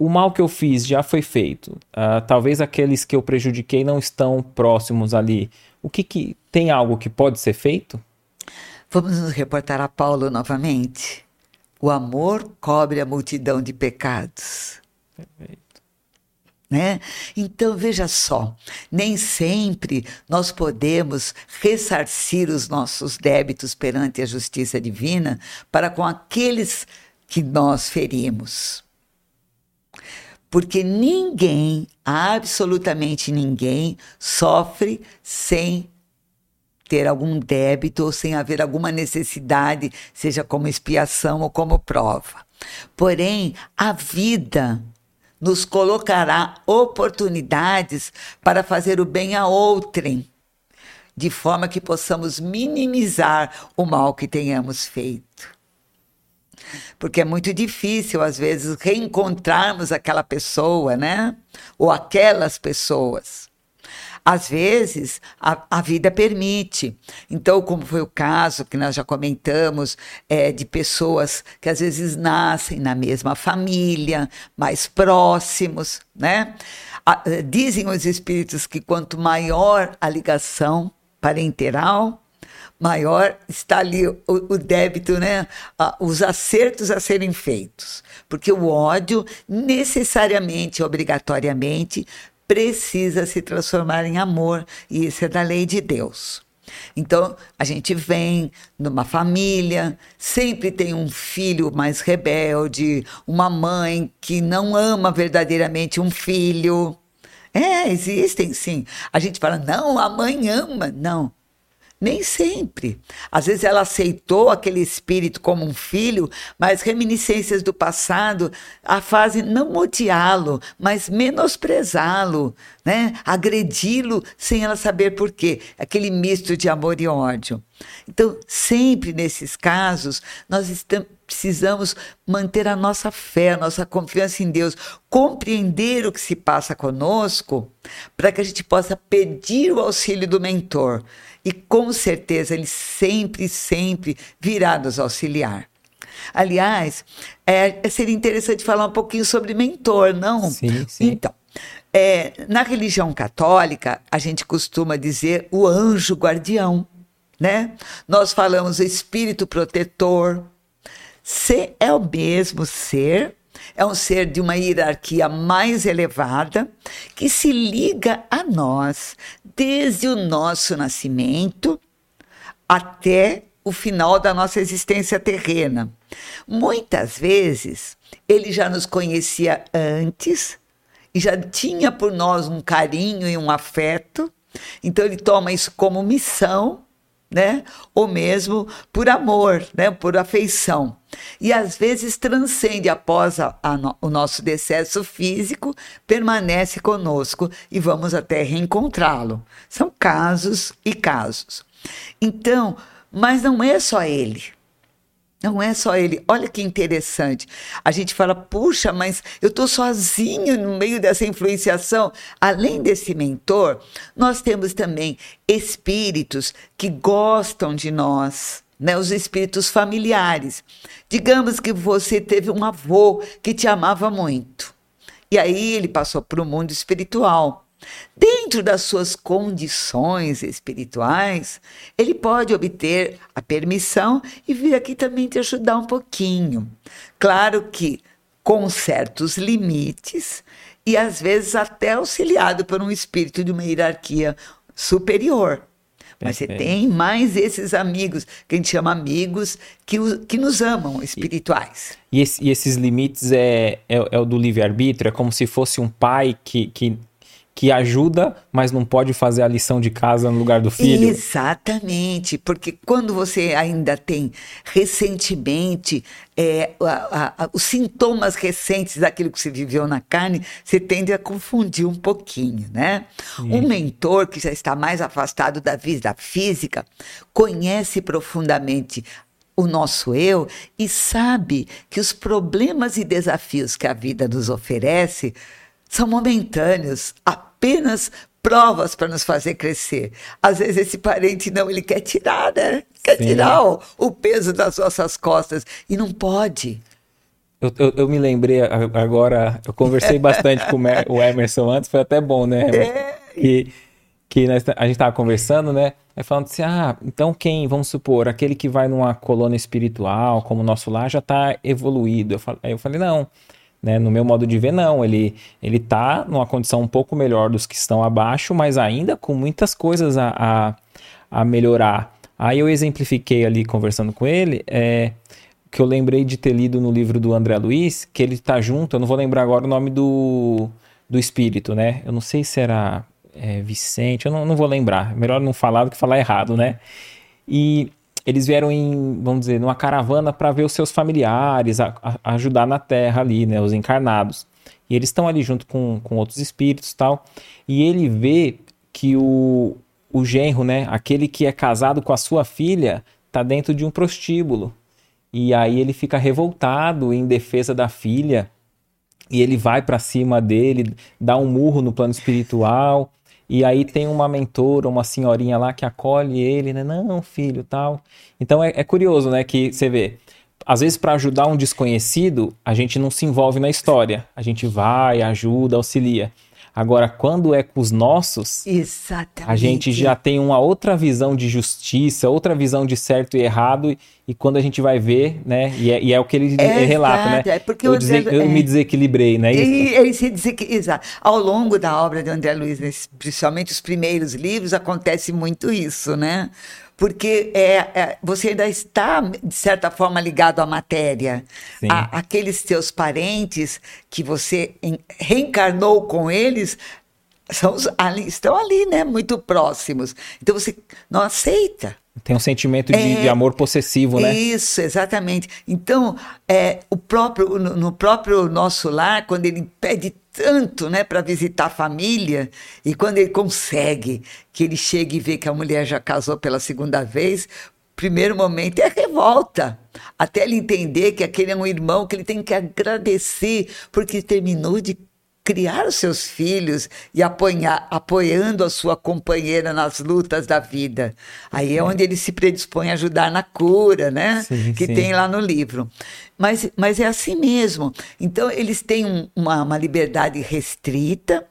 O mal que eu fiz já foi feito. Uh, talvez aqueles que eu prejudiquei não estão próximos ali. O que, que tem algo que pode ser feito? Vamos nos reportar a Paulo novamente. O amor cobre a multidão de pecados. Perfeito né? Então veja só, nem sempre nós podemos ressarcir os nossos débitos perante a justiça divina para com aqueles que nós ferimos. Porque ninguém, absolutamente ninguém, sofre sem ter algum débito ou sem haver alguma necessidade, seja como expiação ou como prova. Porém, a vida nos colocará oportunidades para fazer o bem a outrem, de forma que possamos minimizar o mal que tenhamos feito. Porque é muito difícil, às vezes, reencontrarmos aquela pessoa, né? Ou aquelas pessoas. Às vezes, a, a vida permite. Então, como foi o caso que nós já comentamos, é, de pessoas que às vezes nascem na mesma família, mais próximos, né? A, dizem os espíritos que quanto maior a ligação parenteral, maior está ali o, o débito, né? os acertos a serem feitos. Porque o ódio, necessariamente, obrigatoriamente, precisa se transformar em amor, e isso é da lei de Deus. Então, a gente vem numa família, sempre tem um filho mais rebelde, uma mãe que não ama verdadeiramente um filho. É, existem sim. A gente fala, não, a mãe ama. Não, nem sempre. Às vezes ela aceitou aquele espírito como um filho, mas reminiscências do passado a fazem não odiá-lo, mas menosprezá-lo, né? agredi-lo sem ela saber por quê. Aquele misto de amor e ódio. Então, sempre nesses casos, nós estamos precisamos manter a nossa fé, a nossa confiança em Deus, compreender o que se passa conosco, para que a gente possa pedir o auxílio do mentor. E com certeza ele sempre, sempre virá nos auxiliar. Aliás, é, seria interessante falar um pouquinho sobre mentor, não? Sim, sim. Então, é, na religião católica, a gente costuma dizer o anjo guardião, né? Nós falamos espírito protetor. Se é o mesmo ser, é um ser de uma hierarquia mais elevada que se liga a nós desde o nosso nascimento até o final da nossa existência terrena. Muitas vezes ele já nos conhecia antes e já tinha por nós um carinho e um afeto, então ele toma isso como missão né? Ou mesmo por amor, né? Por afeição. E às vezes transcende após a, a no, o nosso decesso físico, permanece conosco e vamos até reencontrá-lo. São casos e casos. Então, mas não é só ele. Não é só ele. Olha que interessante. A gente fala, puxa, mas eu estou sozinho no meio dessa influenciação. Além desse mentor, nós temos também espíritos que gostam de nós, né, os espíritos familiares. Digamos que você teve um avô que te amava muito. E aí ele passou para o mundo espiritual. Dentro das suas condições espirituais, ele pode obter a permissão e vir aqui também te ajudar um pouquinho. Claro que com certos limites e às vezes até auxiliado por um espírito de uma hierarquia superior. Mas você tem mais esses amigos, que a gente chama amigos, que, que nos amam, espirituais. E, e esses limites é, é, é o do livre-arbítrio? É como se fosse um pai que, que que ajuda, mas não pode fazer a lição de casa no lugar do filho. Exatamente, porque quando você ainda tem recentemente é, a, a, os sintomas recentes daquilo que você viveu na carne, você tende a confundir um pouquinho, né? Sim. Um mentor que já está mais afastado da vida física conhece profundamente o nosso eu e sabe que os problemas e desafios que a vida nos oferece são momentâneos, apenas provas para nos fazer crescer. Às vezes esse parente não, ele quer tirar, né? Quer Sim. tirar o, o, peso das nossas costas e não pode. Eu, eu, eu me lembrei agora, eu conversei (laughs) bastante com o Emerson antes, foi até bom, né? É. Que, que nós, a gente estava conversando, né? Aí falando assim, ah, então quem, vamos supor, aquele que vai numa colônia espiritual, como o nosso lá, já está evoluído. Eu falei, aí eu falei, não, né? No meu modo de ver, não. Ele ele está numa condição um pouco melhor dos que estão abaixo, mas ainda com muitas coisas a, a, a melhorar. Aí eu exemplifiquei ali conversando com ele, é, que eu lembrei de ter lido no livro do André Luiz, que ele está junto, eu não vou lembrar agora o nome do, do espírito, né? Eu não sei se era é, Vicente, eu não, não vou lembrar. Melhor não falar do que falar errado, né? E eles vieram em, vamos dizer, numa caravana para ver os seus familiares, a, a ajudar na terra ali, né, os encarnados. E eles estão ali junto com, com outros espíritos tal. E ele vê que o, o genro, né, aquele que é casado com a sua filha, tá dentro de um prostíbulo. E aí ele fica revoltado em defesa da filha. E ele vai para cima dele, dá um murro no plano espiritual. E aí tem uma mentora, uma senhorinha lá que acolhe ele, né? Não, filho, tal. Então é, é curioso, né? Que você vê, às vezes para ajudar um desconhecido, a gente não se envolve na história. A gente vai, ajuda, auxilia. Agora, quando é com os nossos, Exatamente. a gente já tem uma outra visão de justiça, outra visão de certo e errado, e quando a gente vai ver, né? E é, e é o que ele é relata, né? É porque eu, André, eu é, me desequilibrei, né? E, ele se desequil... Exato. Ao longo da obra de André Luiz, principalmente os primeiros livros, acontece muito isso, né? Porque é, é, você ainda está, de certa forma, ligado à matéria. A, aqueles teus parentes que você reencarnou com eles são, ali, estão ali, né? Muito próximos. Então você não aceita. Tem um sentimento de, é, de, amor possessivo, né? Isso, exatamente. Então, é, o próprio, no, no próprio nosso lar, quando ele pede tanto, né, para visitar a família, e quando ele consegue que ele chegue e vê que a mulher já casou pela segunda vez, primeiro momento é revolta, até ele entender que aquele é um irmão que ele tem que agradecer porque terminou de criar os seus filhos e apoiar, apoiando a sua companheira nas lutas da vida. Aí é, é. onde ele se predispõe a ajudar na cura, né? Sim, que sim. tem lá no livro. Mas, mas é assim mesmo. Então, eles têm um, uma, uma liberdade restrita,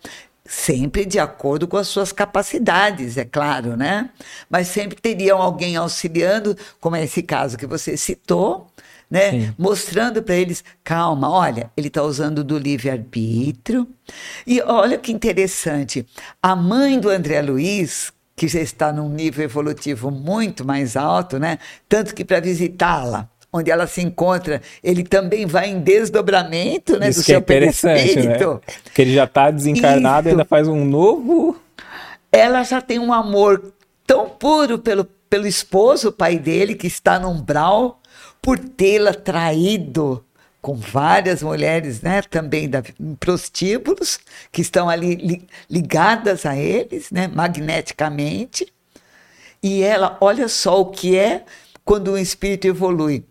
sempre de acordo com as suas capacidades, é claro, né? Mas sempre teriam alguém auxiliando, como é esse caso que você citou, né? Sim. Mostrando para eles, calma, olha, ele está usando do livre-arbítrio. E olha que interessante, a mãe do André Luiz, que já está num nível evolutivo muito mais alto, né? Tanto que para visitá-la, onde ela se encontra, ele também vai em desdobramento, né? Isso do que é seu é interessante, né? Porque ele já está desencarnado e ainda faz um novo. Ela já tem um amor tão puro pelo, pelo esposo, o pai dele, que está no umbral, por tê-la traído com várias mulheres, né, também da, prostíbulos, que estão ali li, ligadas a eles, né, magneticamente. E ela, olha só o que é quando o espírito evolui.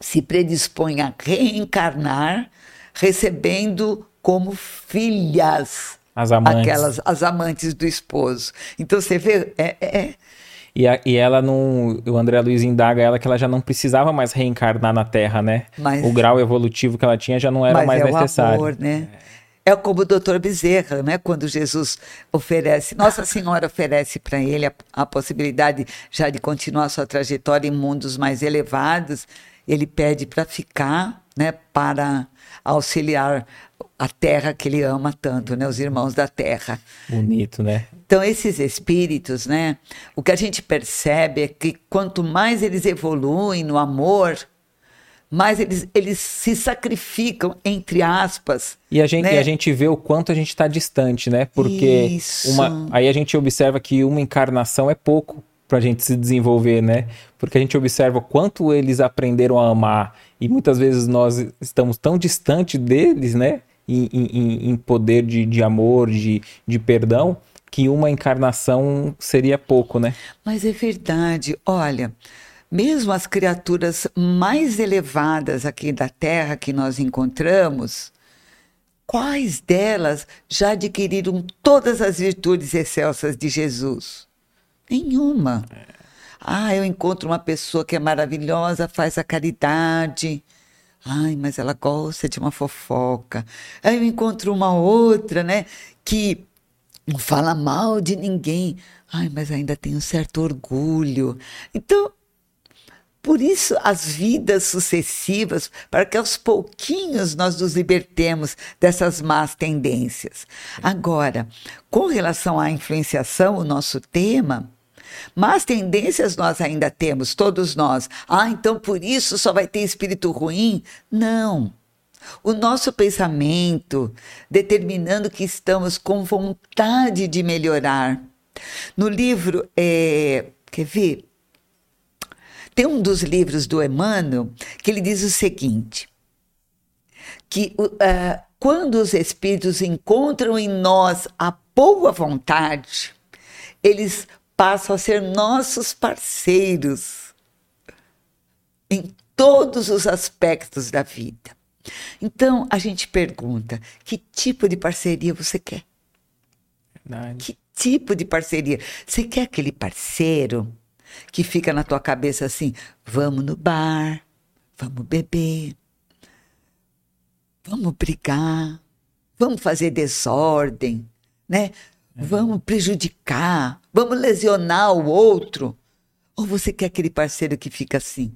Se predispõe a reencarnar, recebendo como filhas as amantes. aquelas as amantes do esposo. Então você vê, é, é E, a, e ela não. O André Luiz indaga ela que ela já não precisava mais reencarnar na Terra, né? Mas, o grau evolutivo que ela tinha já não era mais é necessário. O amor, né? É como o doutor Bezerra, né? Quando Jesus oferece, Nossa Senhora oferece para ele a, a, possibilidade já de continuar sua trajetória em mundos mais elevados, ele pede para ficar, né? Para auxiliar a terra que ele ama tanto, né? Os irmãos da terra. Bonito, né? Então, esses espíritos, né? O que a gente percebe é que quanto mais eles evoluem no amor, mais eles, eles se sacrificam, entre aspas. E a gente, né? e a gente vê o quanto a gente está distante, né? Porque uma, aí a gente observa que uma encarnação é pouco para a gente se desenvolver, né? Porque a gente observa o quanto eles aprenderam a amar e muitas vezes nós estamos tão distante deles, né? Em, em, em poder de, de amor, de, de perdão, que uma encarnação seria pouco, né? Mas é verdade. Olha, mesmo as criaturas mais elevadas aqui da Terra que nós encontramos, quais delas já adquiriram todas as virtudes excelsas de Jesus? Nenhuma. Ah, eu encontro uma pessoa que é maravilhosa, faz a caridade. Ai, mas ela gosta de uma fofoca. Aí eu encontro uma outra, né, que não fala mal de ninguém. Ai, mas ainda tem um certo orgulho. Então, por isso, as vidas sucessivas, para que aos pouquinhos nós nos libertemos dessas más tendências. Agora, com relação à influenciação, o nosso tema, más tendências nós ainda temos, todos nós. Ah, então por isso só vai ter espírito ruim? Não. O nosso pensamento, determinando que estamos com vontade de melhorar. No livro, é, quer ver? Tem um dos livros do Emmanuel que ele diz o seguinte: que uh, quando os espíritos encontram em nós a boa vontade, eles passam a ser nossos parceiros em todos os aspectos da vida. Então a gente pergunta: que tipo de parceria você quer? Verdade. Que tipo de parceria? Você quer aquele parceiro que fica na tua cabeça assim: vamos no bar, vamos beber, vamos brigar, vamos fazer desordem, né? É. Vamos prejudicar, vamos lesionar o outro. Ou você quer aquele parceiro que fica assim?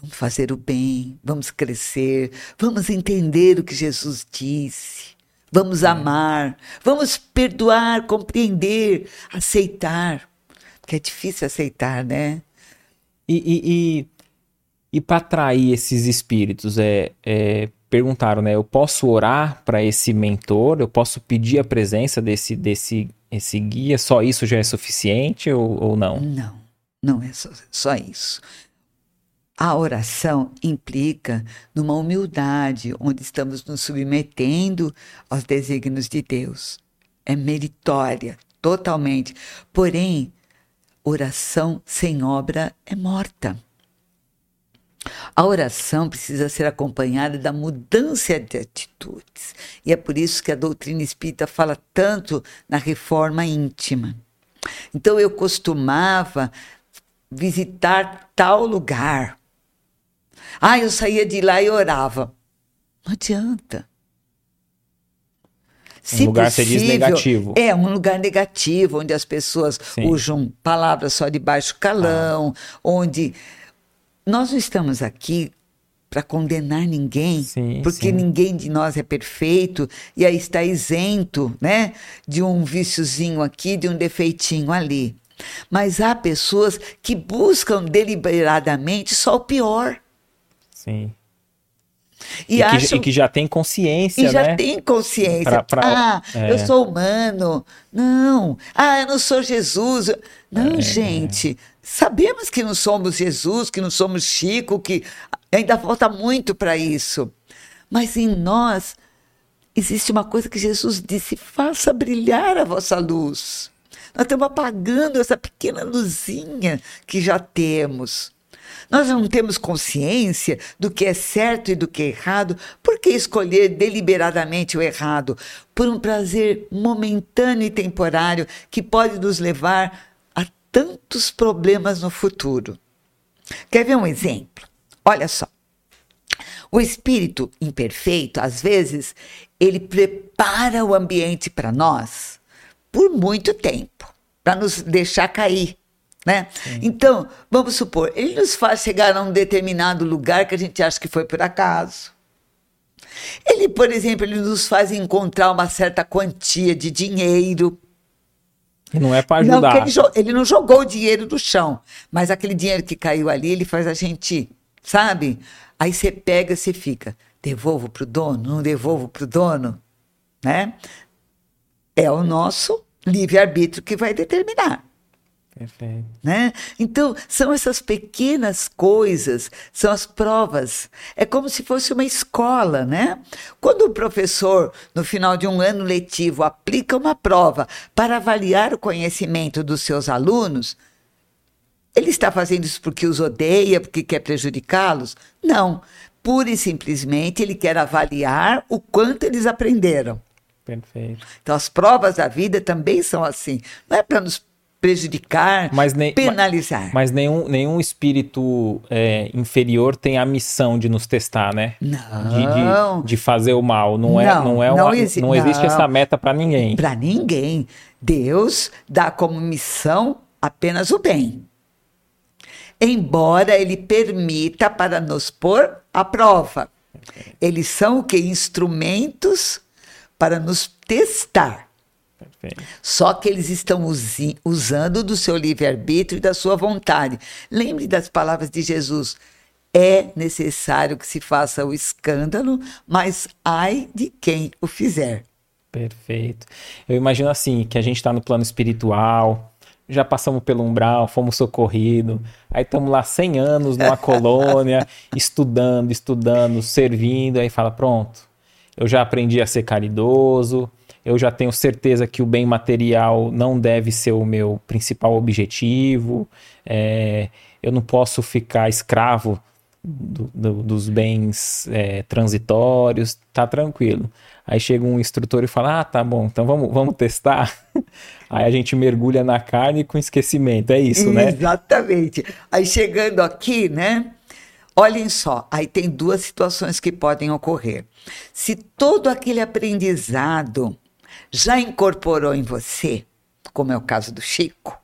Vamos fazer o bem, vamos crescer, vamos entender o que Jesus disse, vamos é. amar, vamos perdoar, compreender, aceitar que é difícil aceitar, né? E, e, e, e para atrair esses espíritos, é, é, perguntaram, né? Eu posso orar para esse mentor? Eu posso pedir a presença desse, desse esse guia? Só isso já é suficiente ou, ou não? Não, não é só, só isso. A oração implica numa humildade, onde estamos nos submetendo aos desígnios de Deus. É meritória, totalmente. Porém, oração sem obra é morta. A oração precisa ser acompanhada da mudança de atitudes. E é por isso que a doutrina espírita fala tanto na reforma íntima. Então eu costumava visitar tal lugar. Ah, eu saía de lá e orava. Não adianta. Se um lugar possível, você diz negativo. É, um lugar negativo, onde as pessoas Sim. usam palavras só de baixo calão, ah. onde nós não estamos aqui para condenar ninguém, sim, porque sim. ninguém de nós é perfeito e aí está isento, né, de um viciozinho aqui, de um defeitinho ali. Mas há pessoas que buscam deliberadamente só o pior. Sim. E, e, acham... que, e que já tem consciência, e né? já tem consciência. Pra, pra... Ah, é. eu sou humano. Não. Ah, eu não sou Jesus. Não, é. gente. Sabemos que não somos Jesus, que não somos Chico, que ainda falta muito para isso. Mas em nós existe uma coisa que Jesus disse: faça brilhar a vossa luz. Nós estamos apagando essa pequena luzinha que já temos. Nós não temos consciência do que é certo e do que é errado, por que escolher deliberadamente o errado? Por um prazer momentâneo e temporário que pode nos levar a tantos problemas no futuro. Quer ver um exemplo? Olha só. O espírito imperfeito, às vezes, ele prepara o ambiente para nós por muito tempo, para nos deixar cair. Né? Então, vamos supor, ele nos faz chegar a um determinado lugar que a gente acha que foi por acaso. Ele, por exemplo, ele nos faz encontrar uma certa quantia de dinheiro. Não é para ajudar. Não, ele, ele, não jogou o dinheiro do chão, mas aquele dinheiro que caiu ali, ele faz a gente, sabe? Aí você pega, você fica, devolvo para o dono, não devolvo para o dono, né? É o nosso livre-arbítrio que vai determinar. Perfeito. Né? Então, são essas pequenas coisas, são as provas. É como se fosse uma escola, né? Quando o professor, no final de um ano letivo, aplica uma prova para avaliar o conhecimento dos seus alunos, ele está fazendo isso porque os odeia, porque quer prejudicá-los? Não. Pura e simplesmente ele quer avaliar o quanto eles aprenderam. Perfeito. Então, as provas da vida também são assim. Não é para nos prejudicar, mas nem, penalizar. Mas, nenhum, nenhum espírito é, inferior tem a missão de nos testar, né? Não. De, de, de fazer o mal. Não, não é, não é uma, não, exi não existe não. essa meta para ninguém. Para ninguém. Deus dá como missão apenas o bem. Embora ele permita para nos pôr à prova. Eles são o que? Instrumentos para nos testar. Perfeito. Só que eles estão usi, usando do seu livre-arbítrio e da sua vontade. Lembre das palavras de Jesus. É necessário que se faça o escândalo, mas ai de quem o fizer. Perfeito. Eu imagino assim, que a gente está no plano espiritual, já passamos pelo umbral, fomos socorridos, aí estamos lá 100 anos numa (laughs) colônia, estudando, estudando, servindo, aí fala, pronto, eu já aprendi a ser caridoso, eu já tenho certeza que o bem material não deve ser o meu principal objetivo, é, eu não posso ficar escravo do, do, dos bens é, transitórios, tá tranquilo. Aí chega um instrutor e fala: Ah, tá bom, então vamos, vamos testar. (laughs) Aí a gente mergulha na carne com esquecimento, é isso, né? Exatamente. Aí chegando aqui, né? Olhem só, aí tem duas situações que podem ocorrer. Se todo aquele aprendizado já incorporou em você, como é o caso do Chico,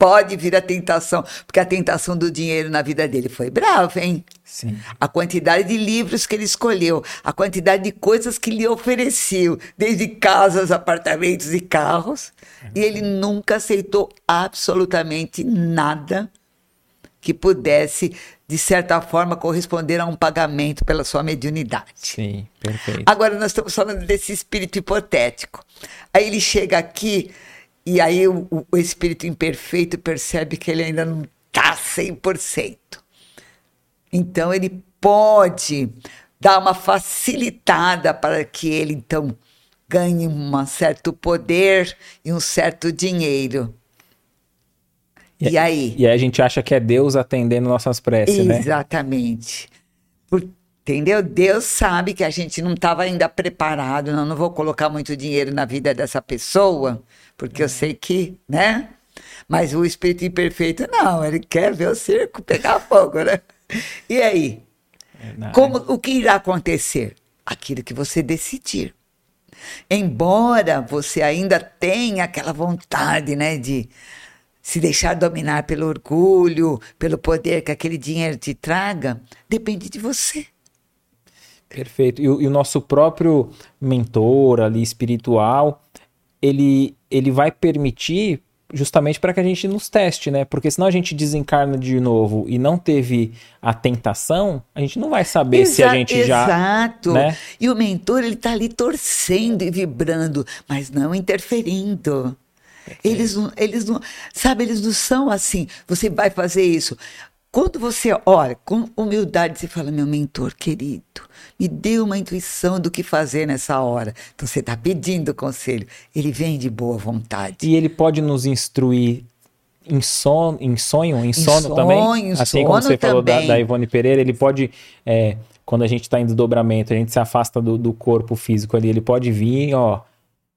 pode vir a tentação, porque a tentação do dinheiro na vida dele foi brava, hein? Sim. A quantidade de livros que ele escolheu, a quantidade de coisas que lhe ofereceu, desde casas, apartamentos e carros, é. e ele nunca aceitou absolutamente nada que pudesse, de certa forma, corresponder a um pagamento pela sua mediunidade. Sim, perfeito. Agora nós estamos falando desse espírito hipotético. Aí ele chega aqui e aí o, o espírito imperfeito percebe que ele ainda não está 100%. Então ele pode dar uma facilitada para que ele então ganhe um certo poder e um certo dinheiro. E, e aí? E aí a gente acha que é Deus atendendo nossas preces, Exatamente. né? Exatamente. Entendeu? Deus sabe que a gente não estava ainda preparado, não, não vou colocar muito dinheiro na vida dessa pessoa, porque eu sei que, né? Mas o espírito imperfeito, não, ele quer ver o circo pegar fogo, né? E aí? Como, o que irá acontecer? Aquilo que você decidir. Embora você ainda tenha aquela vontade, né, de se deixar dominar pelo orgulho, pelo poder que aquele dinheiro te traga, depende de você. Perfeito. E, e o nosso próprio mentor ali espiritual, ele, ele vai permitir justamente para que a gente nos teste, né? Porque senão a gente desencarna de novo e não teve a tentação, a gente não vai saber Exa se a gente exato. já. Exato. Né? E o mentor, ele está ali torcendo e vibrando, mas não interferindo. Eles não, eles não, sabe, eles não são assim. Você vai fazer isso. Quando você olha com humildade, você fala, meu mentor querido, me dê uma intuição do que fazer nessa hora. Então você está pedindo conselho. Ele vem de boa vontade. E ele pode nos instruir em, son, em sonho, em, em sono sonho, também? Assim como você também. falou da, da, Ivone Pereira, ele pode, é, quando a gente está em desdobramento, a gente se afasta do, do corpo físico ali, ele pode vir, ó,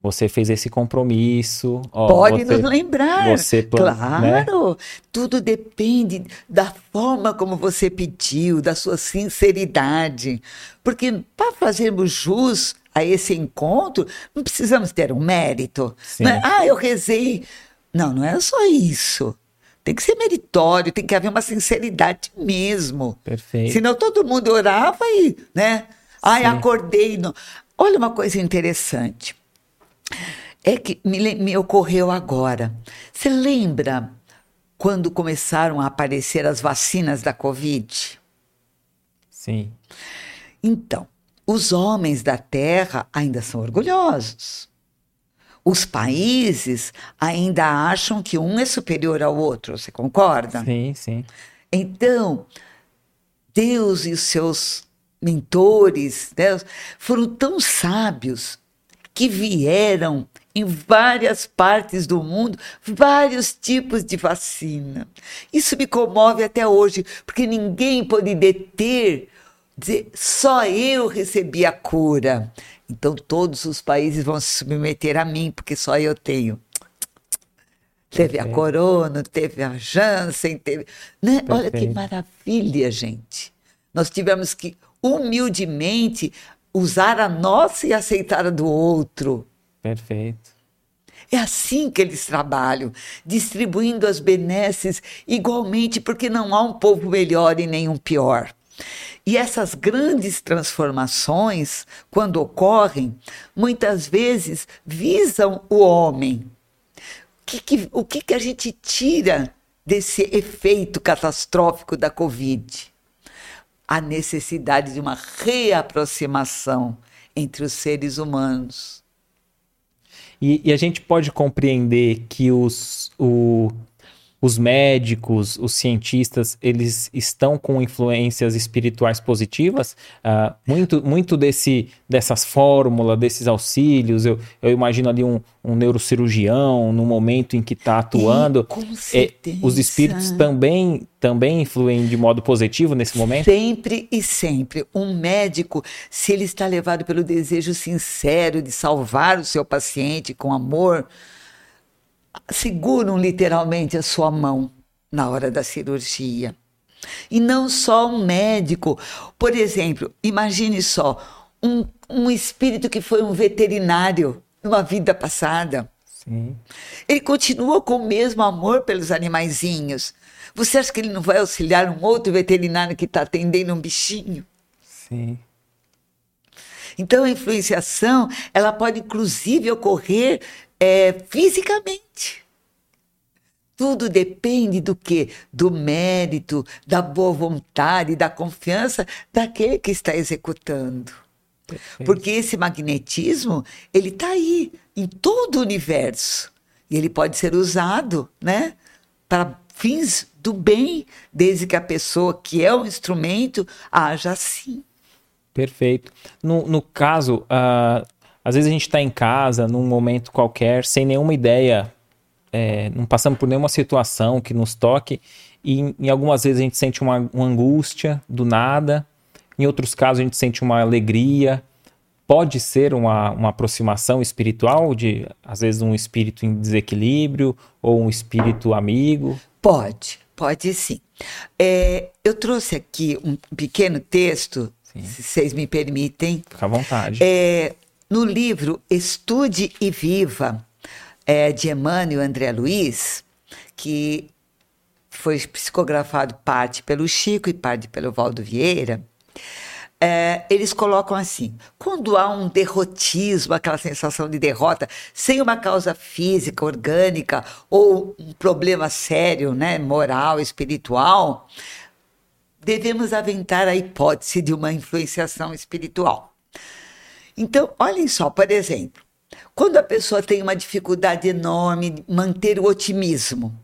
você fez esse compromisso. Ó, Pode você, nos lembrar. Você, né? claro. Né? Tudo depende da forma como você pediu, da sua sinceridade. Porque para fazermos jus a esse encontro, não precisamos ter um mérito. Né? Ah, eu rezei. Não, não é só isso. Tem que ser meritório, tem que haver uma sinceridade mesmo. Perfeito. Senão todo mundo orava e, né? Ai, acordei. Não. Olha uma coisa interessante. É que me, me ocorreu agora. Você lembra quando começaram a aparecer as vacinas da Covid? Sim. Então, os homens da Terra ainda são orgulhosos. Os países ainda acham que um é superior ao outro, você concorda? Sim, sim. Então, Deus e os seus mentores né, foram tão sábios que vieram em várias partes do mundo vários tipos de vacina. Isso me comove até hoje, porque ninguém pode deter, dizer, só eu recebi a cura. Então todos os países vão se submeter a mim, porque só eu tenho. Teve a Corona, teve a Janssen, teve. Né? Olha que maravilha, gente. Nós tivemos que humildemente usar a nossa e aceitar a do outro. Perfeito. É assim que eles trabalham, distribuindo as benesses igualmente, porque não há um povo melhor e nenhum pior. E essas grandes transformações, quando ocorrem, muitas vezes visam o homem. O que, que, o que, que a gente tira desse efeito catastrófico da Covid? A necessidade de uma reaproximação entre os seres humanos. E, e a gente pode compreender que os, o, os médicos, os cientistas, eles estão com influências espirituais positivas. Uh, muito, muito desse, dessas fórmulas, desses auxílios, eu, eu imagino ali um, um neurocirurgião no momento em que está atuando. E, é, os espíritos também, também influem de modo positivo nesse momento? Sempre e sempre. Um médico, se ele está levado pelo desejo sincero de salvar o seu paciente com amor, seguram literalmente a sua mão na hora da cirurgia. E não só um médico. Por exemplo, imagine só um, um espírito que foi um veterinário numa vida passada. Sim. Ele continua com o mesmo amor pelos animaizinhos. Você acha que ele não vai auxiliar um outro veterinário que está atendendo um bichinho? Sim. Então a influenciação ela pode inclusive ocorrer é, fisicamente. Tudo depende do que? Do mérito, da boa vontade, da confiança daquele que está executando. Perfeito. Porque esse magnetismo, ele está aí, em todo o universo. E ele pode ser usado, né? Para fins do bem, desde que a pessoa que é o instrumento haja assim. Perfeito. No, no caso, uh, às vezes a gente está em casa, num momento qualquer, sem nenhuma ideia, é, não passamos por nenhuma situação que nos toque, e em, em algumas vezes a gente sente uma, uma angústia do nada, em outros casos a gente sente uma alegria. Pode ser uma, uma aproximação espiritual, de às vezes um espírito em desequilíbrio ou um espírito amigo? Pode, pode sim. É, eu trouxe aqui um pequeno texto, sim. se vocês me permitem. Fica à vontade. É, no livro Estude e Viva, é, de Emmanuel André Luiz, que foi psicografado parte pelo Chico e parte pelo Valdo Vieira, é, eles colocam assim: quando há um derrotismo, aquela sensação de derrota, sem uma causa física, orgânica, ou um problema sério, né, moral, espiritual, devemos aventar a hipótese de uma influenciação espiritual. Então, olhem só, por exemplo, quando a pessoa tem uma dificuldade enorme de manter o otimismo,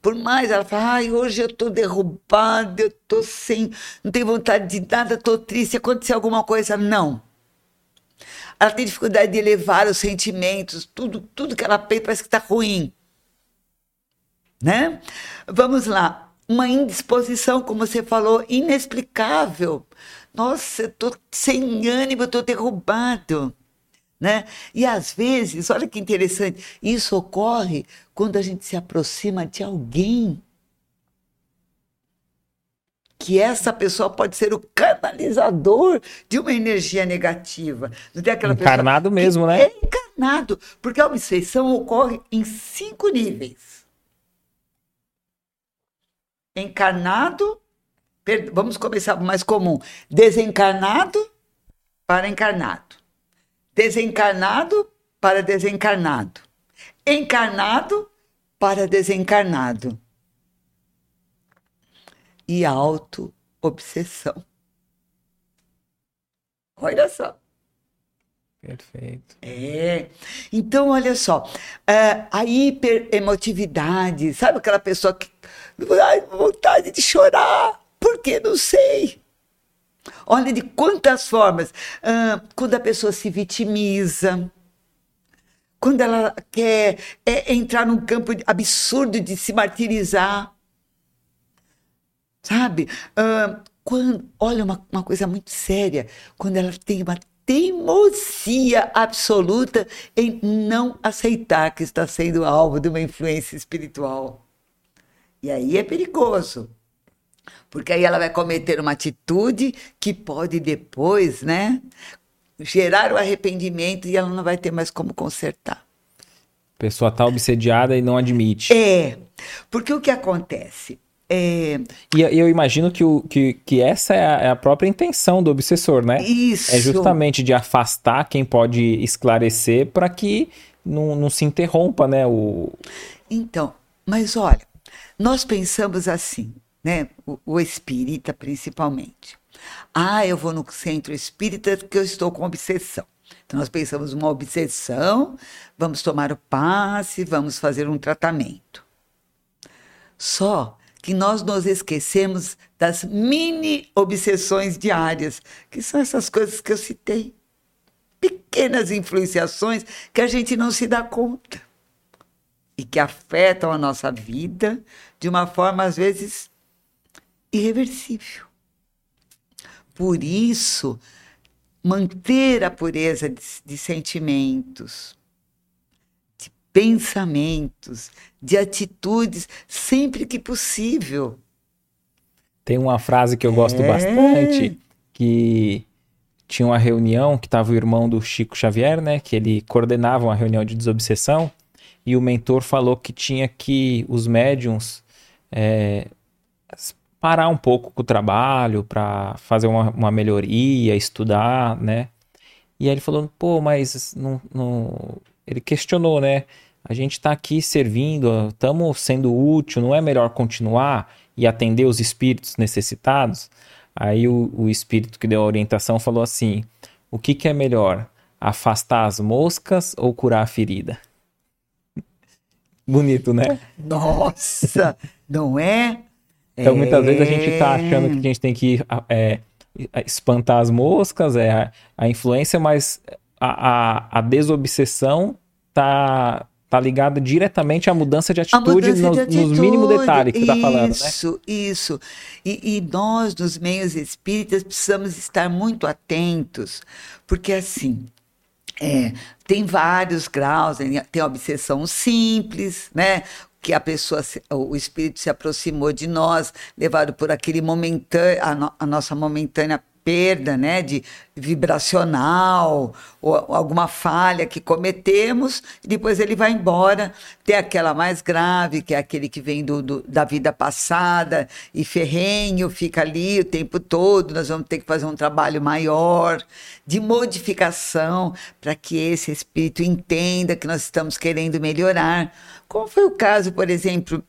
por mais ela fala, ai, hoje eu estou derrubada, eu estou sem, não tenho vontade de nada, estou triste, aconteceu alguma coisa. Não. Ela tem dificuldade de elevar os sentimentos, tudo, tudo que ela pensa parece que está ruim. Né? Vamos lá. Uma indisposição, como você falou, inexplicável. Nossa, eu tô sem ânimo, eu tô derrubado. Né? E às vezes, olha que interessante, isso ocorre quando a gente se aproxima de alguém que essa pessoa pode ser o canalizador de uma energia negativa. Não tem aquela encarnado mesmo, né? É encarnado, porque a obsessão ocorre em cinco níveis. Encarnado, vamos começar com o mais comum, desencarnado para encarnado. Desencarnado para desencarnado. Encarnado para desencarnado e auto-obsessão. Olha só. Perfeito. É. Então, olha só, é, a hiperemotividade, sabe aquela pessoa que. Ai, vontade de chorar, porque não sei. Olha de quantas formas. Ah, quando a pessoa se vitimiza, quando ela quer é, entrar num campo absurdo de se martirizar, sabe? Uh, quando, olha, uma, uma coisa muito séria, quando ela tem uma teimosia absoluta em não aceitar que está sendo alvo de uma influência espiritual. E aí é perigoso. Porque aí ela vai cometer uma atitude que pode depois, né, gerar o arrependimento e ela não vai ter mais como consertar. A pessoa está obsediada e não admite. É, porque o que acontece? É... E eu imagino que, o, que, que essa é a, é a, própria intenção do obsessor, né? Isso. É justamente de afastar quem pode esclarecer para que não, não se interrompa, né? O... Então, mas olha, nós pensamos assim, né? O, o espírita principalmente. Ah, eu vou no centro espírita porque eu estou com obsessão. Então, nós pensamos uma obsessão, vamos tomar o passe, vamos fazer um tratamento. Só que nós nos esquecemos das mini obsessões diárias, que são essas coisas que eu citei. Pequenas influenciações que a gente não se dá conta e que afetam a nossa vida de uma forma, às vezes, irreversível. Por isso, manter a pureza de, de sentimentos, pensamentos, de atitudes, sempre que possível. Tem uma frase que eu gosto é. bastante, que tinha uma reunião que estava o irmão do Chico Xavier, né? Que ele coordenava uma reunião de desobsessão e o mentor falou que tinha que os médiums é, parar um pouco com o trabalho para fazer uma, uma, melhoria, estudar, né? E aí ele falou, pô, mas não, não, ele questionou, né? A gente está aqui servindo, estamos sendo útil, não é melhor continuar e atender os espíritos necessitados? Aí o, o espírito que deu a orientação falou assim: o que, que é melhor, afastar as moscas ou curar a ferida? (laughs) Bonito, né? Nossa, não é? Então, muitas é... vezes a gente está achando que a gente tem que é, espantar as moscas, é a, a influência, mas a, a, a desobsessão tá, tá ligada diretamente à mudança de atitude, mudança nos, de atitude. nos mínimos detalhes que você está falando, né? Isso, isso. E, e nós, nos meios espíritas, precisamos estar muito atentos, porque assim, é, tem vários graus, tem a obsessão simples, né? Que a pessoa, o espírito se aproximou de nós, levado por aquele momentâneo, a, no, a nossa momentânea perda né, de vibracional ou alguma falha que cometemos e depois ele vai embora. Tem aquela mais grave, que é aquele que vem do, do, da vida passada e ferrenho, fica ali o tempo todo. Nós vamos ter que fazer um trabalho maior de modificação para que esse espírito entenda que nós estamos querendo melhorar. Como foi o caso, por exemplo,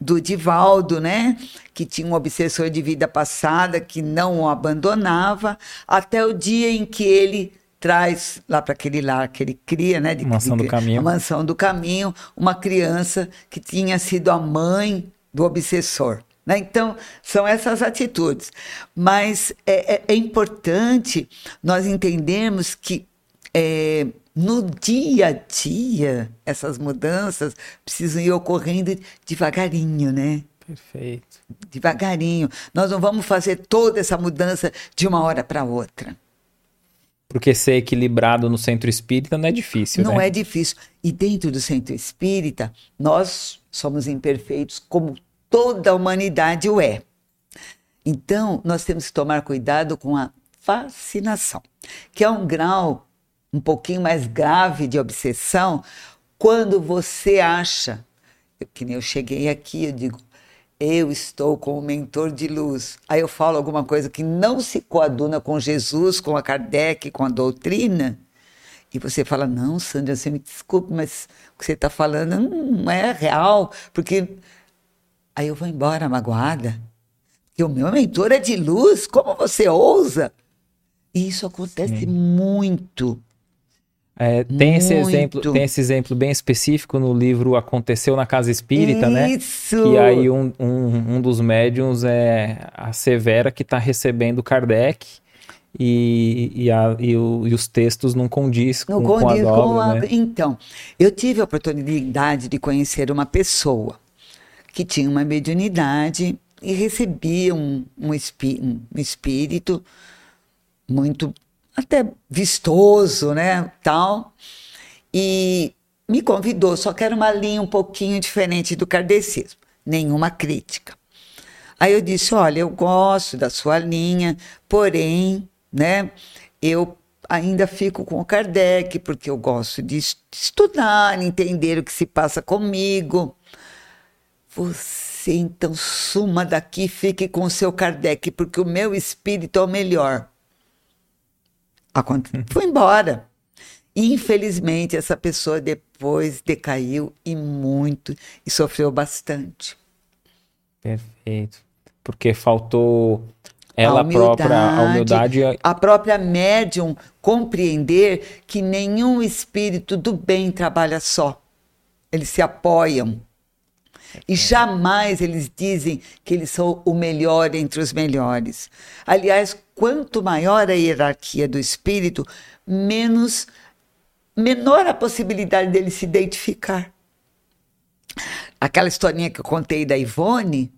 do Divaldo, né? Que tinha um obsessor de vida passada que não o abandonava, até o dia em que ele traz lá para aquele lar que ele cria, né? De, mansão de, do caminho. A mansão do caminho, uma criança que tinha sido a mãe do obsessor. Né? Então, são essas atitudes. Mas é, é, é importante nós entendermos que é, no dia a dia, essas mudanças precisam ir ocorrendo devagarinho, né? Perfeito. Devagarinho. Nós não vamos fazer toda essa mudança de uma hora para outra. Porque ser equilibrado no centro espírita não é difícil, não né? é difícil. E dentro do centro espírita, nós somos imperfeitos como toda a humanidade o é. Então, nós temos que tomar cuidado com a fascinação, que é um grau um pouquinho mais grave de obsessão, quando você acha, que nem eu cheguei aqui, eu digo, eu estou com o mentor de luz. Aí eu falo alguma coisa que não se coaduna com Jesus, com a Kardec, com a doutrina. E você fala, não, Sandra, você me desculpe, mas o que você está falando não é real, porque. Aí eu vou embora magoada. Porque o meu mentor é de luz, como você ousa? E isso acontece Sim. muito. É, tem esse exemplo, tem esse exemplo bem específico no livro Aconteceu na Casa Espírita, né? Isso. né? Que aí um, um, um dos médiums é a Severa que está recebendo Kardec e, e, a, e, o, e, os textos não condiz com, não condiz com a dobra, com a... Né? Então, eu tive a oportunidade de conhecer uma pessoa que tinha uma mediunidade e recebia um, um, espí um espírito muito até vistoso, né, tal. E me convidou, só que era uma linha um pouquinho diferente do kardecismo, nenhuma crítica. Aí eu disse, olha, eu gosto da sua linha, porém, né, eu ainda fico com o Kardec, porque eu gosto de estudar, entender o que se passa comigo. Você então suma daqui, fique com o seu Kardec, porque o meu espírito é o melhor. Foi embora. Infelizmente, essa pessoa depois decaiu e muito e sofreu bastante. Perfeito. Porque faltou ela a própria, a humildade. A própria médium compreender que nenhum espírito do bem trabalha só. Eles se apoiam. E jamais eles dizem que eles são o melhor entre os melhores. Aliás, quanto maior a hierarquia do espírito, menos menor a possibilidade dele se identificar. Aquela historinha que eu contei da Ivone,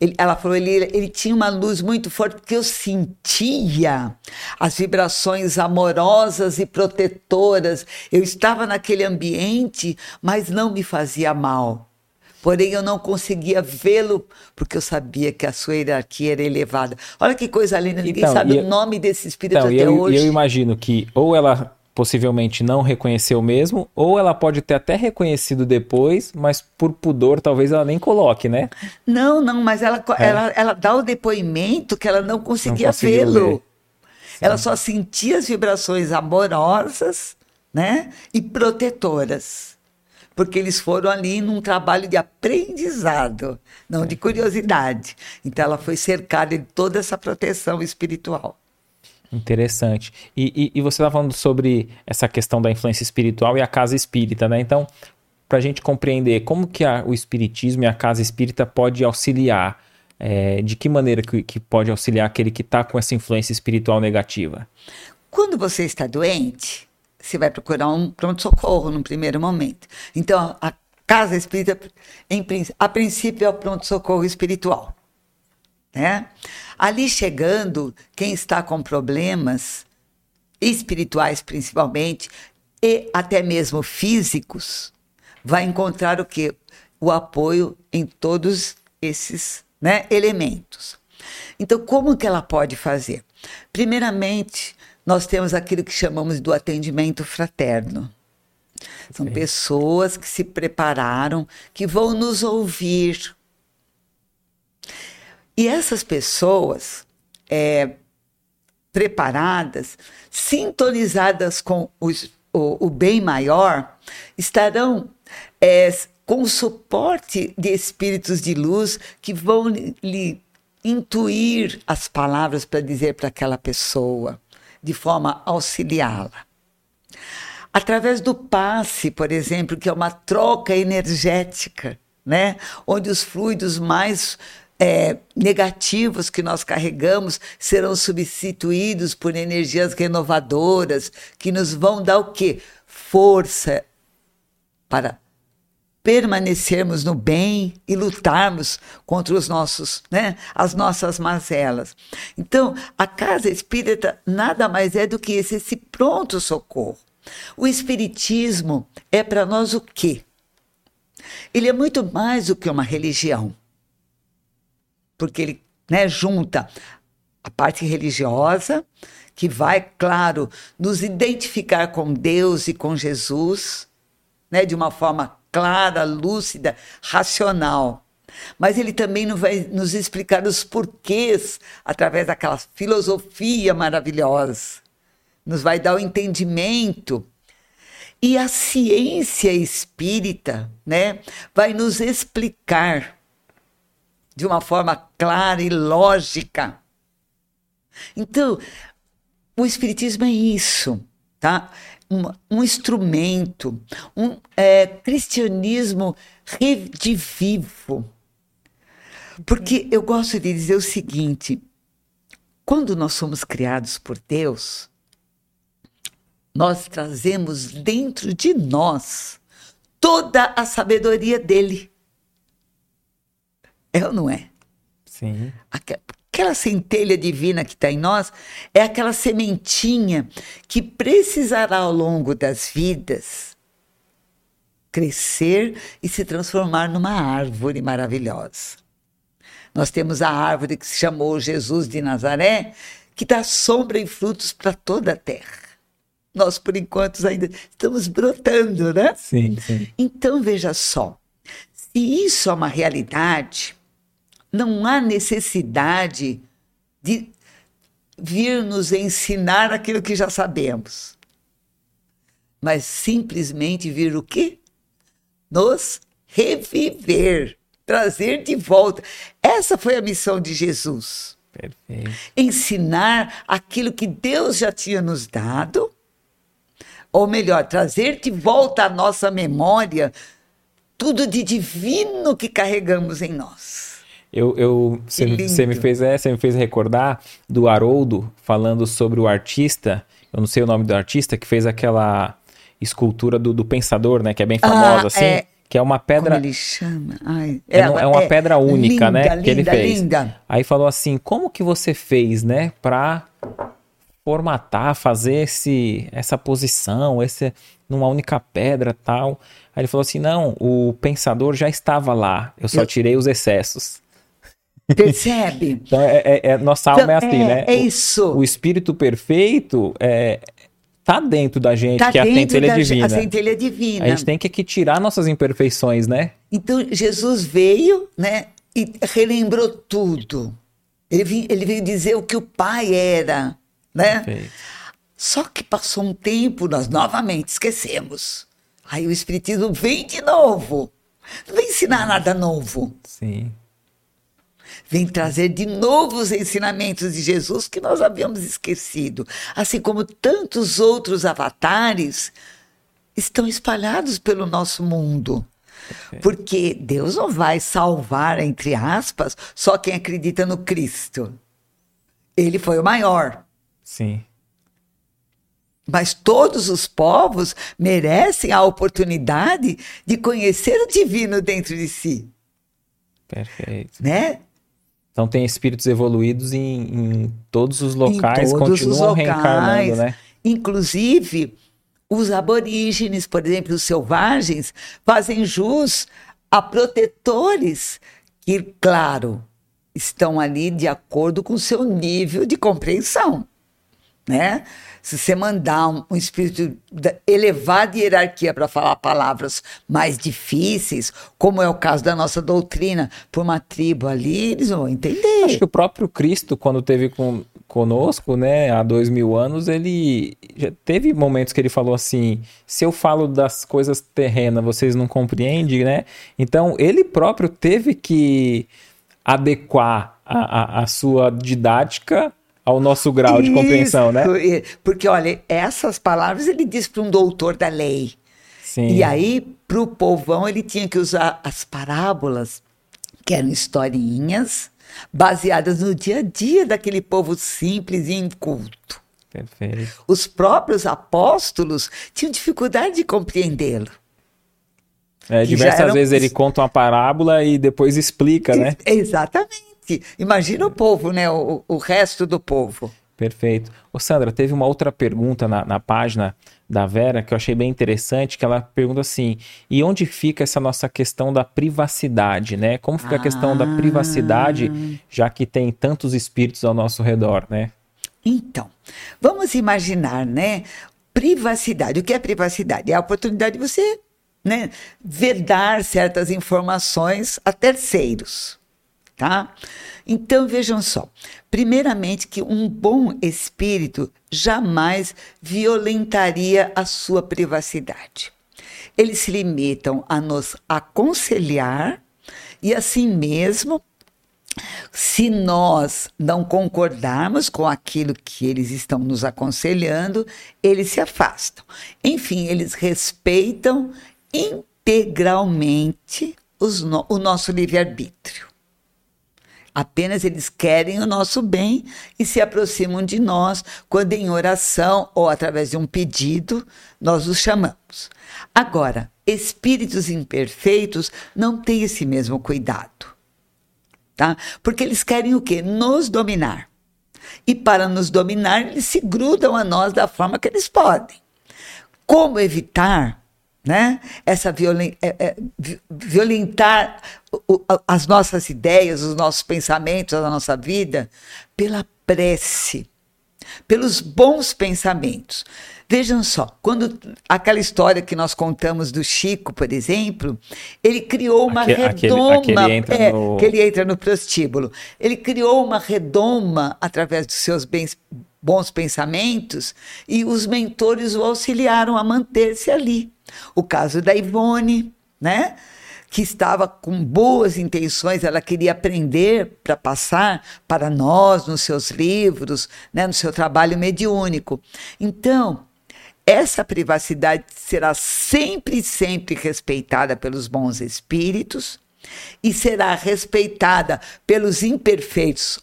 ele, ela falou, ele, ele tinha uma luz muito forte, porque eu sentia as vibrações amorosas e protetoras. Eu estava naquele ambiente, mas não me fazia mal. Porém, eu não conseguia vê-lo porque eu sabia que a sua hierarquia era elevada. Olha que coisa linda, ninguém então, sabe eu, o nome desse espírito então, até eu, hoje. Eu imagino que ou ela possivelmente não reconheceu mesmo, ou ela pode ter até reconhecido depois, mas por pudor talvez ela nem coloque, né? Não, não, mas ela, é. ela, ela dá o depoimento que ela não conseguia vê-lo. Ela só sentia as vibrações amorosas, né? E protetoras porque eles foram ali num trabalho de aprendizado, não de curiosidade. Então ela foi cercada de toda essa proteção espiritual. Interessante. E, e, e você está falando sobre essa questão da influência espiritual e a casa espírita, né? Então, para a gente compreender como que a, o espiritismo e a casa espírita pode auxiliar, é, de que maneira que, que pode auxiliar aquele que está com essa influência espiritual negativa? Quando você está doente, você vai procurar um pronto-socorro no primeiro momento. Então, a casa espírita, em, a princípio, é o pronto-socorro espiritual. Né? Ali chegando, quem está com problemas espirituais, principalmente, e até mesmo físicos, vai encontrar o que? O apoio em todos esses né, elementos. Então, como que ela pode fazer? Primeiramente, nós temos aquilo que chamamos do atendimento fraterno. São Sim. pessoas que se prepararam, que vão nos ouvir. E essas pessoas é, preparadas, sintonizadas com os, o, o, bem maior, estarão é, com o suporte de espíritos de luz que vão lhe intuir as palavras para dizer para aquela pessoa de forma a auxiliá-la. Através do passe, por exemplo, que é uma troca energética, né? onde os fluidos mais é, negativos que nós carregamos serão substituídos por energias renovadoras que nos vão dar o quê? Força para permanecermos no bem e lutarmos contra os nossos, né, as nossas mazelas. Então, a casa espírita nada mais é do que esse, esse pronto socorro. O espiritismo é para nós o quê? Ele é muito mais do que uma religião. Porque ele né, junta a parte religiosa, que vai, claro, nos identificar com Deus e com Jesus, né, de uma forma clara, lúcida, racional. Mas ele também não vai nos explicar os porquês através daquela filosofia maravilhosa. Nos vai dar o entendimento. E a ciência espírita, né, vai nos explicar de uma forma clara e lógica. Então, o espiritismo é isso, tá? Um, um instrumento, um é, cristianismo redivivo. Porque eu gosto de dizer o seguinte: quando nós somos criados por Deus, nós trazemos dentro de nós toda a sabedoria dele. É ou não é? Sim aquela centelha divina que está em nós é aquela sementinha que precisará ao longo das vidas crescer e se transformar numa árvore maravilhosa. Nós temos a árvore que se chamou Jesus de Nazaré, que dá sombra e frutos para toda a terra. Nós, por enquanto, ainda estamos brotando, né? Sim, sim. Então, veja só: se isso é uma realidade, não há necessidade de vir nos ensinar aquilo que já sabemos, mas simplesmente vir o quê? Nos reviver, trazer de volta. Essa foi a missão de Jesus. Perfeito. Ensinar aquilo que Deus já tinha nos dado, ou melhor, trazer de volta à nossa memória tudo de divino que carregamos em nós. Eu, eu você, me fez, é, você me fez recordar do Haroldo falando sobre o artista, eu não sei o nome do artista, que fez aquela escultura do, do pensador, né? Que é bem famosa, ah, assim. É... Que é uma pedra. Como ele chama? Ai, é, é uma é pedra única, né, linda, né? que ele fez. Linda. Aí falou assim: como que você fez, né? Pra formatar, fazer esse, essa posição, esse, numa única pedra tal. Aí ele falou assim: não, o pensador já estava lá, eu só eu... tirei os excessos. Percebe? (laughs) então, é, é, é, nossa alma é então, é assim, né? É isso. O, o espírito perfeito é, tá dentro da gente, tá que é a centelha divina. A centelha divina. A gente tem que, que tirar nossas imperfeições, né? Então, Jesus veio, né? E relembrou tudo. Ele veio, ele veio dizer o que o pai era, né? Perfeito. Só que passou um tempo, nós novamente esquecemos. Aí o Espiritismo vem de novo. Não vem ensinar nada novo. Sim vem trazer de novo os ensinamentos de Jesus que nós havíamos esquecido, assim como tantos outros avatares estão espalhados pelo nosso mundo. Porque Deus não vai salvar, entre aspas, só quem acredita no Cristo. Ele foi o maior. Sim. Mas todos os povos merecem a oportunidade de conhecer o divino dentro de si. Perfeito. Né? Então tem espíritos evoluídos em, em todos os locais, todos continuam os locais, reencarnando, né? Inclusive, os aborígenes, por exemplo, os selvagens, fazem jus a protetores que, claro, estão ali de acordo com o seu nível de compreensão, né? Se você mandar um, um espírito de hierarquia para falar palavras mais difíceis, como é o caso da nossa doutrina, por uma tribo ali, eles vão entender. Acho que o próprio Cristo, quando teve com, conosco, né, há dois mil anos, ele já teve momentos que ele falou assim: se eu falo das coisas terrenas, vocês não compreendem, né? Então ele próprio teve que adequar a, a, a sua didática ao nosso grau Isso, de compreensão, né? Porque, olha, essas palavras ele diz para um doutor da lei. Sim. E aí, para o povão, ele tinha que usar as parábolas, que eram historinhas, baseadas no dia a dia daquele povo simples e inculto. Perfeito. Os próprios apóstolos tinham dificuldade de compreendê-lo. É, diversas eram... vezes ele conta uma parábola e depois explica, né? Exatamente. Imagina o povo, né? O, o resto do povo. Perfeito. Ô Sandra, teve uma outra pergunta na, na página da Vera que eu achei bem interessante, que ela pergunta assim: e onde fica essa nossa questão da privacidade, né? Como fica ah. a questão da privacidade, ah. já que tem tantos espíritos ao nosso redor, né? Então, vamos imaginar, né? Privacidade. O que é privacidade? É a oportunidade de você, né, vedar certas informações a terceiros tá? Então vejam só. Primeiramente que um bom espírito jamais violentaria a sua privacidade. Eles se limitam a nos aconselhar e assim mesmo se nós não concordarmos com aquilo que eles estão nos aconselhando, eles se afastam. Enfim, eles respeitam integralmente no, o nosso livre-arbítrio. Apenas eles querem o nosso bem e se aproximam de nós quando, em oração ou através de um pedido, nós os chamamos. Agora, espíritos imperfeitos não têm esse mesmo cuidado. Tá? Porque eles querem o quê? Nos dominar. E para nos dominar, eles se grudam a nós da forma que eles podem. Como evitar né? Essa violen é, é, violentar o, as nossas ideias, os nossos pensamentos, a nossa vida, pela prece, pelos bons pensamentos. Vejam só, quando aquela história que nós contamos do Chico, por exemplo, ele criou uma redoma, aquele, aquele entra é, no... que ele entra no prostíbulo. Ele criou uma redoma através dos seus bens, bons pensamentos e os mentores o auxiliaram a manter-se ali. O caso da Ivone, né? que estava com boas intenções, ela queria aprender para passar para nós nos seus livros, né, no seu trabalho mediúnico. Então, essa privacidade será sempre, sempre respeitada pelos bons espíritos e será respeitada pelos imperfeitos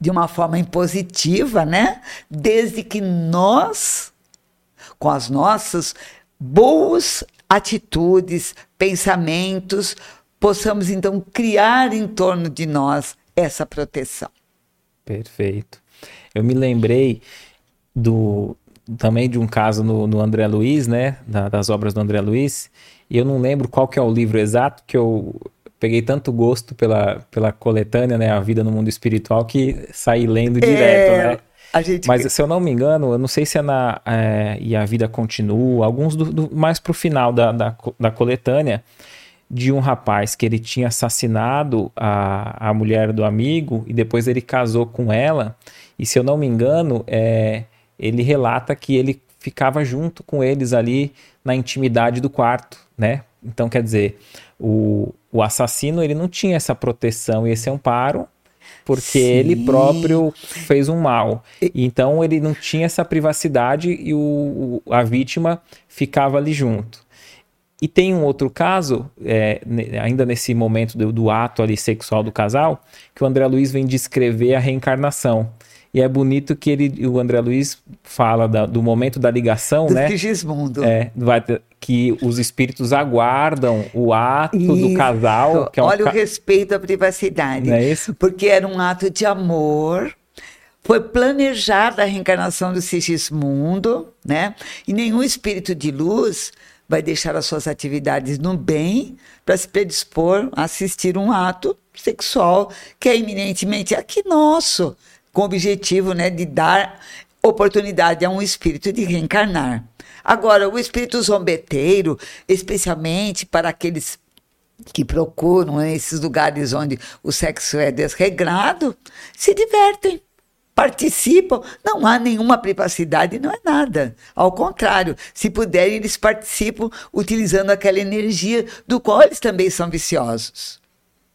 de uma forma impositiva, né? Desde que nós, com as nossas boas atitudes, pensamentos, possamos então criar em torno de nós essa proteção. Perfeito. Eu me lembrei do também de um caso no, no André Luiz, né, da, das obras do André Luiz, e eu não lembro qual que é o livro exato que eu peguei tanto gosto pela, pela coletânea, né, A Vida no Mundo Espiritual, que saí lendo direto, é... né? Gente... Mas se eu não me engano, eu não sei se é na é, E a Vida Continua, alguns do, do, mais pro final da, da, da, coletânea, de um rapaz que ele tinha assassinado a, a mulher do amigo e depois ele casou com ela. E se eu não me engano, é, ele relata que ele ficava junto com eles ali na intimidade do quarto, né? Então, quer dizer, o, o assassino ele não tinha essa proteção e esse amparo porque Sim. ele próprio fez um mal. Então ele não tinha essa privacidade e o, a vítima ficava ali junto. E tem um outro caso, é, ainda nesse momento do, do, ato ali sexual do casal, que o André Luiz vem descrever a reencarnação. E é bonito que ele, o André Luiz fala da, do momento da ligação, do né? Sigismundo. É, vai, que os espíritos aguardam o ato isso. do casal. É um Olha ca... o respeito à privacidade. Não é isso? Porque era um ato de amor. Foi planejada a reencarnação do Sigismundo, né? E nenhum espírito de luz vai deixar as suas atividades no bem para se predispor a assistir um ato sexual que é eminentemente aqui nosso com o objetivo né, de dar oportunidade a um espírito de reencarnar. Agora, o espírito zombeteiro, especialmente para aqueles que procuram esses lugares onde o sexo é desregrado, se divertem, participam. Não há nenhuma privacidade, não é nada. Ao contrário, se puderem, eles participam utilizando aquela energia do qual eles também são viciosos.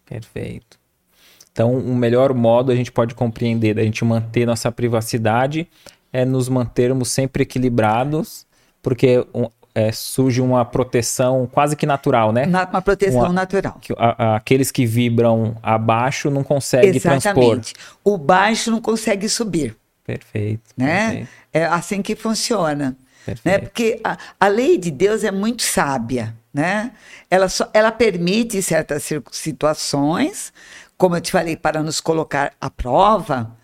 Perfeito. Então, o melhor modo a gente pode compreender da gente manter nossa privacidade é nos mantermos sempre equilibrados, porque é, surge uma proteção quase que natural, né? Na, uma proteção uma, natural. Que, a, a, aqueles que vibram abaixo não conseguem Exatamente. transpor. O baixo não consegue subir. Perfeito. Né? Perfeito. É assim que funciona. Né? Porque a, a lei de Deus é muito sábia. né? Ela, só, ela permite certas situações, como eu te falei, para nos colocar à prova,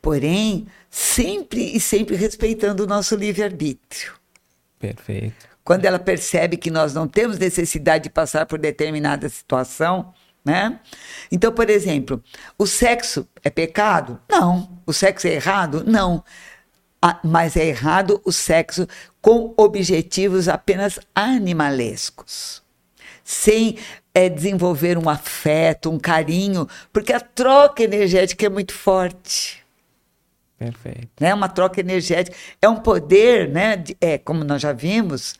porém, sempre e sempre respeitando o nosso livre-arbítrio. Perfeito. Quando ela percebe que nós não temos necessidade de passar por determinada situação, né? Então, por exemplo, o sexo é pecado? Não. O sexo é errado? Não. Ah, mas é errado o sexo com objetivos apenas animalescos, sem é, desenvolver um afeto, um carinho, porque a troca energética é muito forte. Perfeito. Né? Uma troca energética. É um poder, né? De, é, como nós já vimos,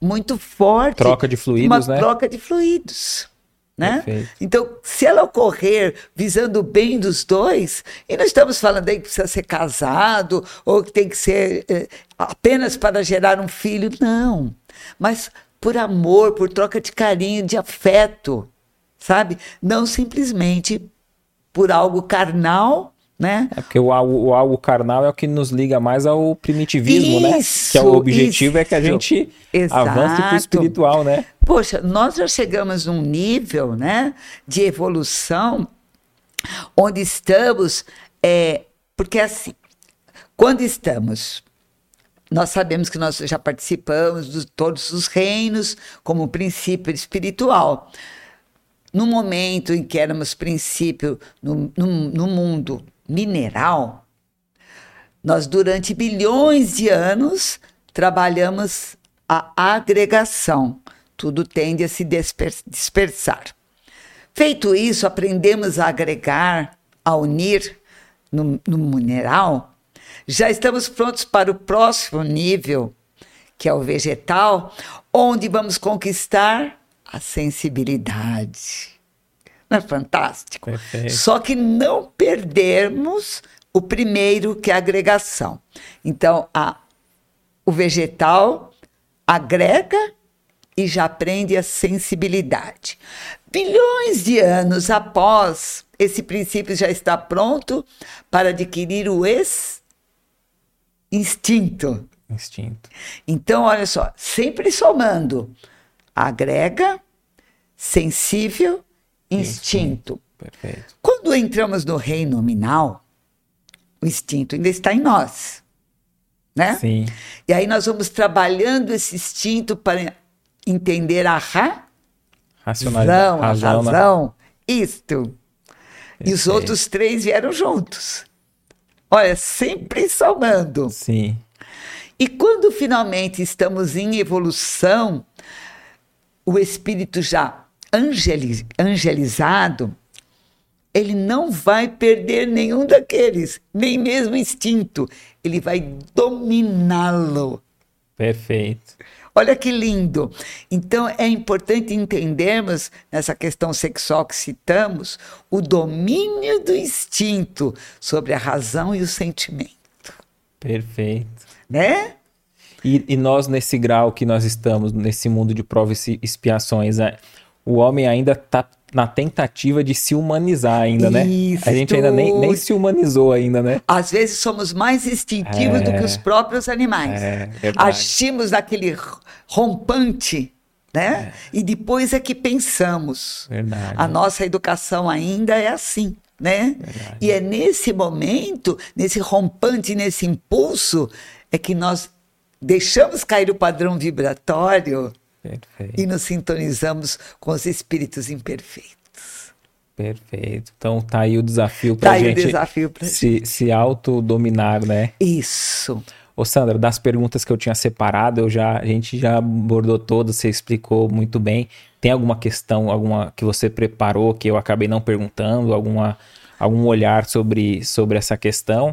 muito forte. Troca de fluidos, uma né? troca de fluidos. Né? Então, se ela ocorrer visando o bem dos dois, e não estamos falando aí que precisa ser casado ou que tem que ser eh, apenas para gerar um filho, não. Mas por amor, por troca de carinho, de afeto, sabe? Não simplesmente por algo carnal né? É porque o algo, o algo carnal é o que nos liga mais ao primitivismo, isso, né? Que é o objetivo isso. é que a gente Exato. avance para o espiritual, né? Poxa, nós já chegamos num nível, né, de evolução onde estamos, é, porque assim, quando estamos nós sabemos que nós já participamos de todos os reinos como princípio espiritual. No momento em que éramos princípio no, no, no mundo mineral, nós durante bilhões de anos trabalhamos a agregação. Tudo tende a se dispersar. Feito isso, aprendemos a agregar, a unir no, no mineral. Já estamos prontos para o próximo nível, que é o vegetal, onde vamos conquistar a sensibilidade não é fantástico? Perfeito. Só que não perdermos o primeiro, que é a agregação. Então, a, o vegetal agrega e já aprende a sensibilidade. Bilhões de anos após esse princípio já está pronto para adquirir o ex instinto. Instinto. Então, olha só, sempre somando agrega, sensível instinto. Perfeito. Quando entramos no reino nominal, o instinto ainda está em nós. Né? Sim. E aí nós vamos trabalhando esse instinto para entender a ra razão, razão, a razão, né? isto. E os outros três vieram juntos. Olha, sempre somando. Sim. E quando finalmente estamos em evolução, o espírito já angeliz, angelizado, ele não vai perder nenhum daqueles, nem mesmo instinto. Ele vai dominá-lo. Perfeito. Olha que lindo. Então é importante entendermos nessa questão sexual que citamos o domínio do instinto sobre a razão e o sentimento. Perfeito. Né? E, e nós, nesse grau que nós estamos, nesse mundo de provas e expiações, é, o homem ainda está na tentativa de se humanizar ainda, né? Isso. A gente ainda nem, nem se humanizou ainda, né? Às vezes somos mais instintivos é, do que os próprios animais. É, Agimos naquele rompante, né? É. E depois é que pensamos. Verdade. A nossa educação ainda é assim, né? Verdade. E é nesse momento, nesse rompante, nesse impulso, é que nós deixamos cair o padrão vibratório Perfeito. E nos sintonizamos com os espíritos imperfeitos. Perfeito. Então tá aí o desafio para tá gente o desafio pra se, gente. se autodominar, né? Isso. Ô Sandra, das perguntas que eu tinha separado, eu já, a gente já abordou todas, você explicou muito bem. Tem alguma questão, alguma que você preparou que eu acabei não perguntando, alguma, algum olhar sobre, sobre essa questão?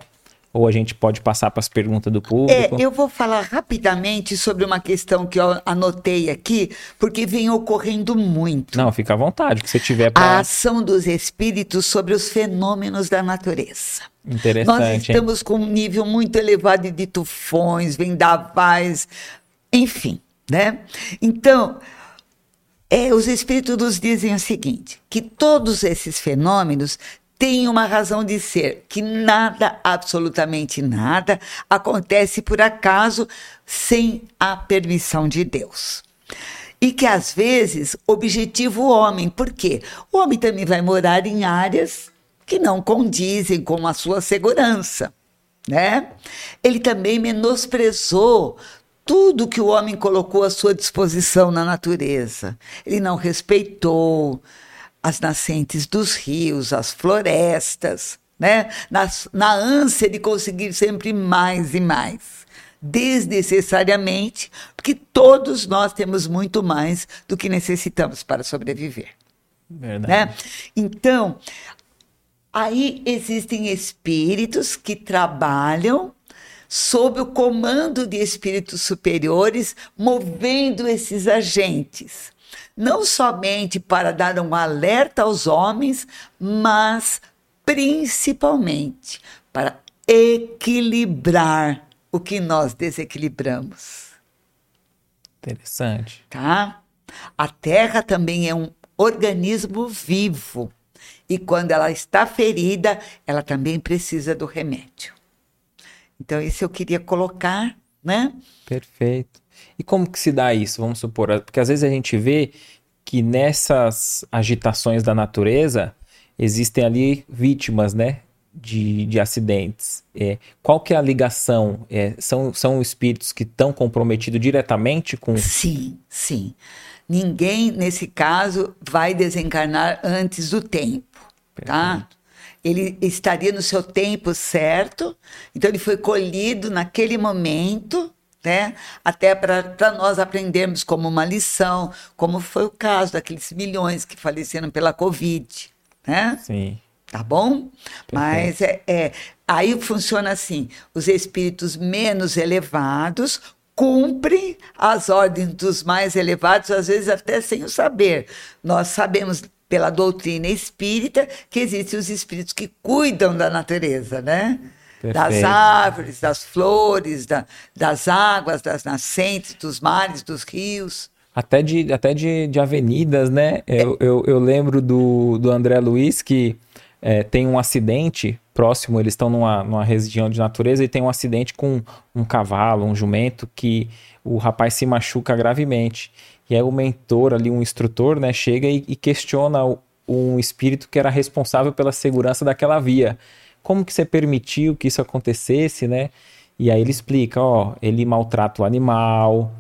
Ou a gente pode passar para as perguntas do público? É, eu vou falar rapidamente sobre uma questão que eu anotei aqui, porque vem ocorrendo muito. Não, fica à vontade, que você tiver pra... A ação dos espíritos sobre os fenômenos da natureza. Interessante. Nós estamos hein? com um nível muito elevado de tufões, vendavais, enfim, né? Então, é, os espíritos nos dizem o seguinte: que todos esses fenômenos tem uma razão de ser, que nada, absolutamente nada, acontece por acaso sem a permissão de Deus. e que às vezes objetiva o homem. Por quê? O homem também vai morar em áreas que não condizem com a sua segurança, né? Ele também menosprezou tudo que o homem colocou à sua disposição na natureza. Ele não respeitou as nascentes dos rios, as florestas, né? na, na ânsia de conseguir sempre mais e mais. Desnecessariamente, porque todos nós temos muito mais do que necessitamos para sobreviver. Verdade. Né? Então, aí existem espíritos que trabalham sob o comando de espíritos superiores, movendo esses agentes. Não somente para dar um alerta aos homens, mas principalmente para equilibrar o que nós desequilibramos. Interessante. Tá? A Terra também é um organismo vivo. E quando ela está ferida, ela também precisa do remédio. Então, isso eu queria colocar, né? Perfeito. E como que se dá isso? Vamos supor, porque às vezes a gente vê que nessas agitações da natureza, existem ali vítimas, né? De, de acidentes. É, qual que é a ligação? É, são, são espíritos que estão comprometidos diretamente com. Sim, sim. Ninguém, nesse caso, vai desencarnar antes do tempo? Perfeito. tá? Ele estaria no seu tempo certo, então ele foi colhido naquele momento, né? Até para nós aprendermos como uma lição, como foi o caso daqueles milhões que faleceram pela Covid né? Sim. Tá bom? Perfeito. Mas é, é, aí funciona assim: os espíritos menos elevados cumprem as ordens dos mais elevados, às vezes até sem o saber. Nós sabemos pela doutrina espírita que existem os espíritos que cuidam da natureza, né? Perfeito. Das árvores, das flores, da, das águas, das nascentes, dos mares, dos rios até de, até de, de avenidas, né? Eu, eu, eu lembro do, do André Luiz que é, tem um acidente próximo, eles estão numa, numa região de natureza e tem um acidente com um cavalo, um jumento, que o rapaz se machuca gravemente. E aí o mentor ali, um instrutor, né, chega e, e questiona o, um espírito que era responsável pela segurança daquela via. Como que você permitiu que isso acontecesse, né? E aí ele explica, ó, ele maltrata o animal,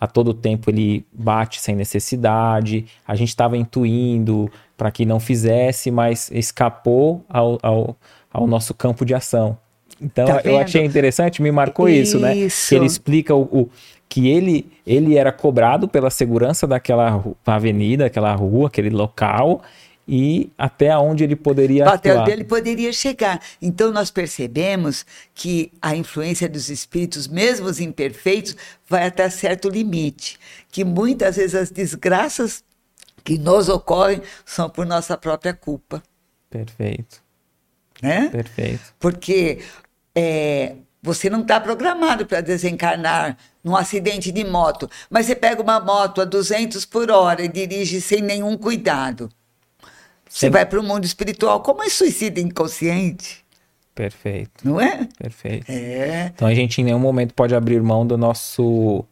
a todo tempo ele bate sem necessidade. A gente estava intuindo para que não fizesse, mas escapou ao, ao, ao nosso campo de ação. Então tá eu achei interessante, me marcou isso, isso né? Que ele explica o, o, que ele, ele era cobrado pela segurança daquela avenida, aquela rua, aquele local, e até onde ele poderia até atuar. onde ele poderia chegar. Então nós percebemos que a influência dos espíritos, mesmo os imperfeitos, vai até certo limite, que muitas vezes as desgraças que nos ocorrem são por nossa própria culpa. Perfeito. Né? Perfeito. Porque é, você não está programado para desencarnar num acidente de moto, mas você pega uma moto a 200 por hora e dirige sem nenhum cuidado. Você vai para o mundo espiritual. Como é suicídio inconsciente? Perfeito. Não é? Perfeito. É. Então a gente em nenhum momento pode abrir mão do nosso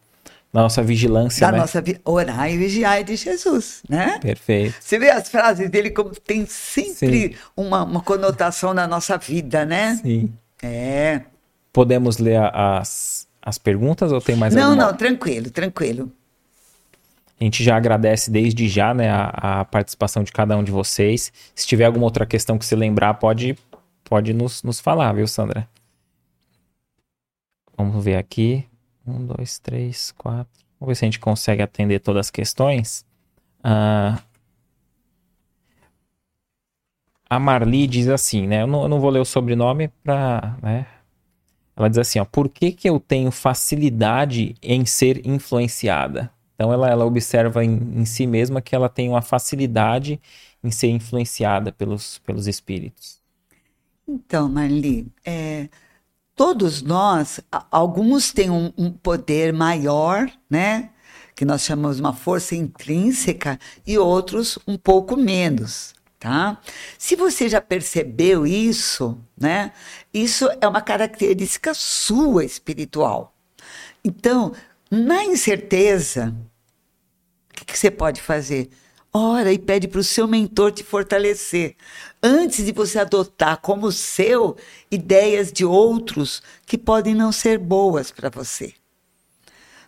da nossa vigilância, da né? nossa vi orar e vigiar de Jesus, né? Perfeito. Você vê as frases dele como tem sempre uma, uma conotação na nossa vida, né? Sim. É. Podemos ler as, as perguntas ou tem mais não, alguma? Não, não, tranquilo, tranquilo. A gente já agradece desde já né, a, a, participação de cada um de vocês. Se tiver alguma outra questão que se lembrar, pode, pode nos, nos falar, viu, Sandra? Vamos ver aqui. Um, dois, três, quatro. Vamos ver se a gente consegue atender todas as questões. Uh, a Marli diz assim, né? Eu não, eu não vou ler o sobrenome para, né? Ela diz assim, ó, por que, que eu tenho facilidade em ser influenciada? Então ela, ela observa em, em si mesma que ela tem uma facilidade em ser influenciada pelos, pelos espíritos. Então, Marli, é, todos nós, alguns têm um, um, poder maior, né? Que nós chamamos uma força intrínseca, e outros um pouco menos, tá? Se você já percebeu isso, né? Isso é uma característica sua espiritual. Então, na incerteza, que, que você pode fazer? Ora e pede para o seu mentor te fortalecer. Antes de você adotar como seu ideias de outros que podem não ser boas para você.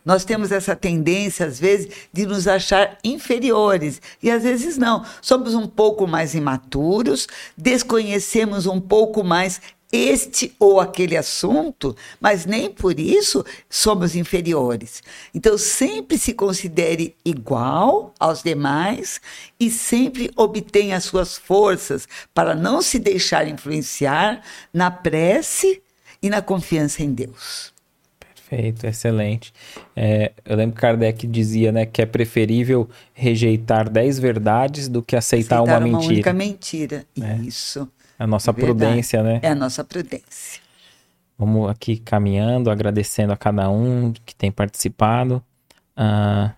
Nós temos essa tendência, às vezes, de nos achar inferiores. E às vezes não. Somos um pouco mais imaturos, desconhecemos um pouco mais este ou aquele assunto, mas nem por isso somos inferiores. Então, sempre se considere igual aos demais e sempre obtenha as suas forças para não se deixar influenciar na prece e na confiança em Deus. Perfeito, excelente. É, eu lembro que Kardec dizia né, que é preferível rejeitar dez verdades do que aceitar, aceitar uma, uma mentira. única mentira. É. Isso. A nossa é prudência, né? É a nossa prudência. Vamos aqui caminhando, agradecendo a cada um que tem participado. Uh,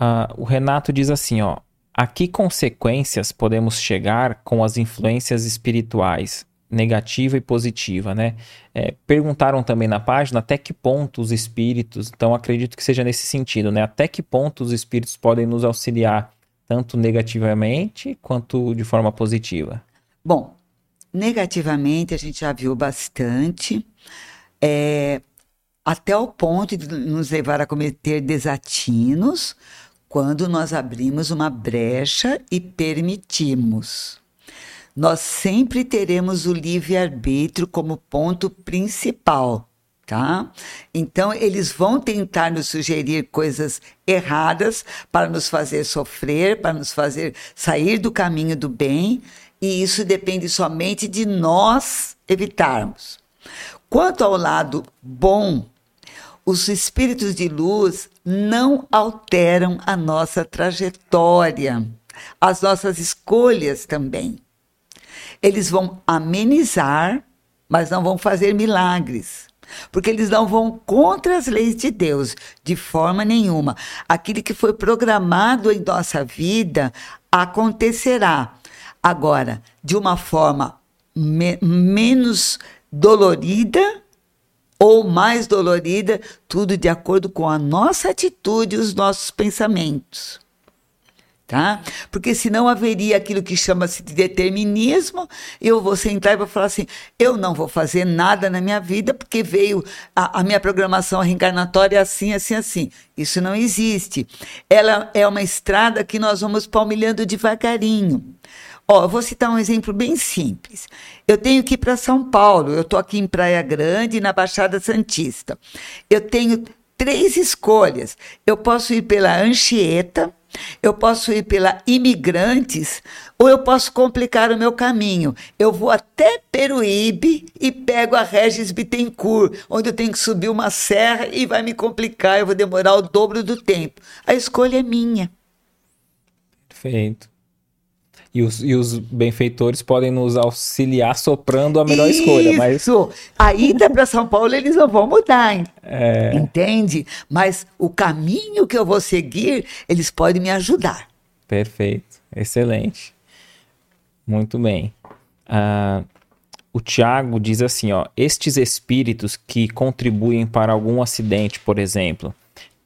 uh, o Renato diz assim, ó. A que consequências podemos chegar com as influências espirituais, negativa e positiva, né? É, perguntaram também na página até que ponto os espíritos, então acredito que seja nesse sentido, né? Até que ponto os espíritos podem nos auxiliar tanto negativamente quanto de forma positiva? Bom, negativamente a gente já viu bastante, é, até o ponto de nos levar a cometer desatinos quando nós abrimos uma brecha e permitimos. Nós sempre teremos o livre-arbítrio como ponto principal tá? Então eles vão tentar nos sugerir coisas erradas para nos fazer sofrer, para nos fazer sair do caminho do bem, e isso depende somente de nós evitarmos. Quanto ao lado bom, os espíritos de luz não alteram a nossa trajetória, as nossas escolhas também. Eles vão amenizar, mas não vão fazer milagres. Porque eles não vão contra as leis de Deus, de forma nenhuma. Aquilo que foi programado em nossa vida acontecerá. Agora, de uma forma me menos dolorida ou mais dolorida, tudo de acordo com a nossa atitude e os nossos pensamentos tá? Porque senão haveria aquilo que chama-se de determinismo. Eu vou sentar e vou falar assim: eu não vou fazer nada na minha vida porque veio a, a minha programação reencarnatória assim, assim, assim. Isso não existe. Ela é uma estrada que nós vamos palmilhando devagarinho. Ó, vou citar um exemplo bem simples. Eu tenho que ir para São Paulo. Eu estou aqui em Praia Grande, na Baixada Santista. Eu tenho três escolhas. Eu posso ir pela Anchieta, eu posso ir pela Imigrantes ou eu posso complicar o meu caminho. Eu vou até Peruíbe e pego a Regis Bittencourt, onde eu tenho que subir uma serra e vai me complicar, eu vou demorar o dobro do tempo. A escolha é minha. Perfeito. E os, e os benfeitores podem nos auxiliar soprando a melhor Isso. escolha. Mas... A ida para São Paulo eles não vão mudar, é... entende? Mas o caminho que eu vou seguir, eles podem me ajudar. Perfeito, excelente. Muito bem. Uh, o Tiago diz assim: ó, estes espíritos que contribuem para algum acidente, por exemplo,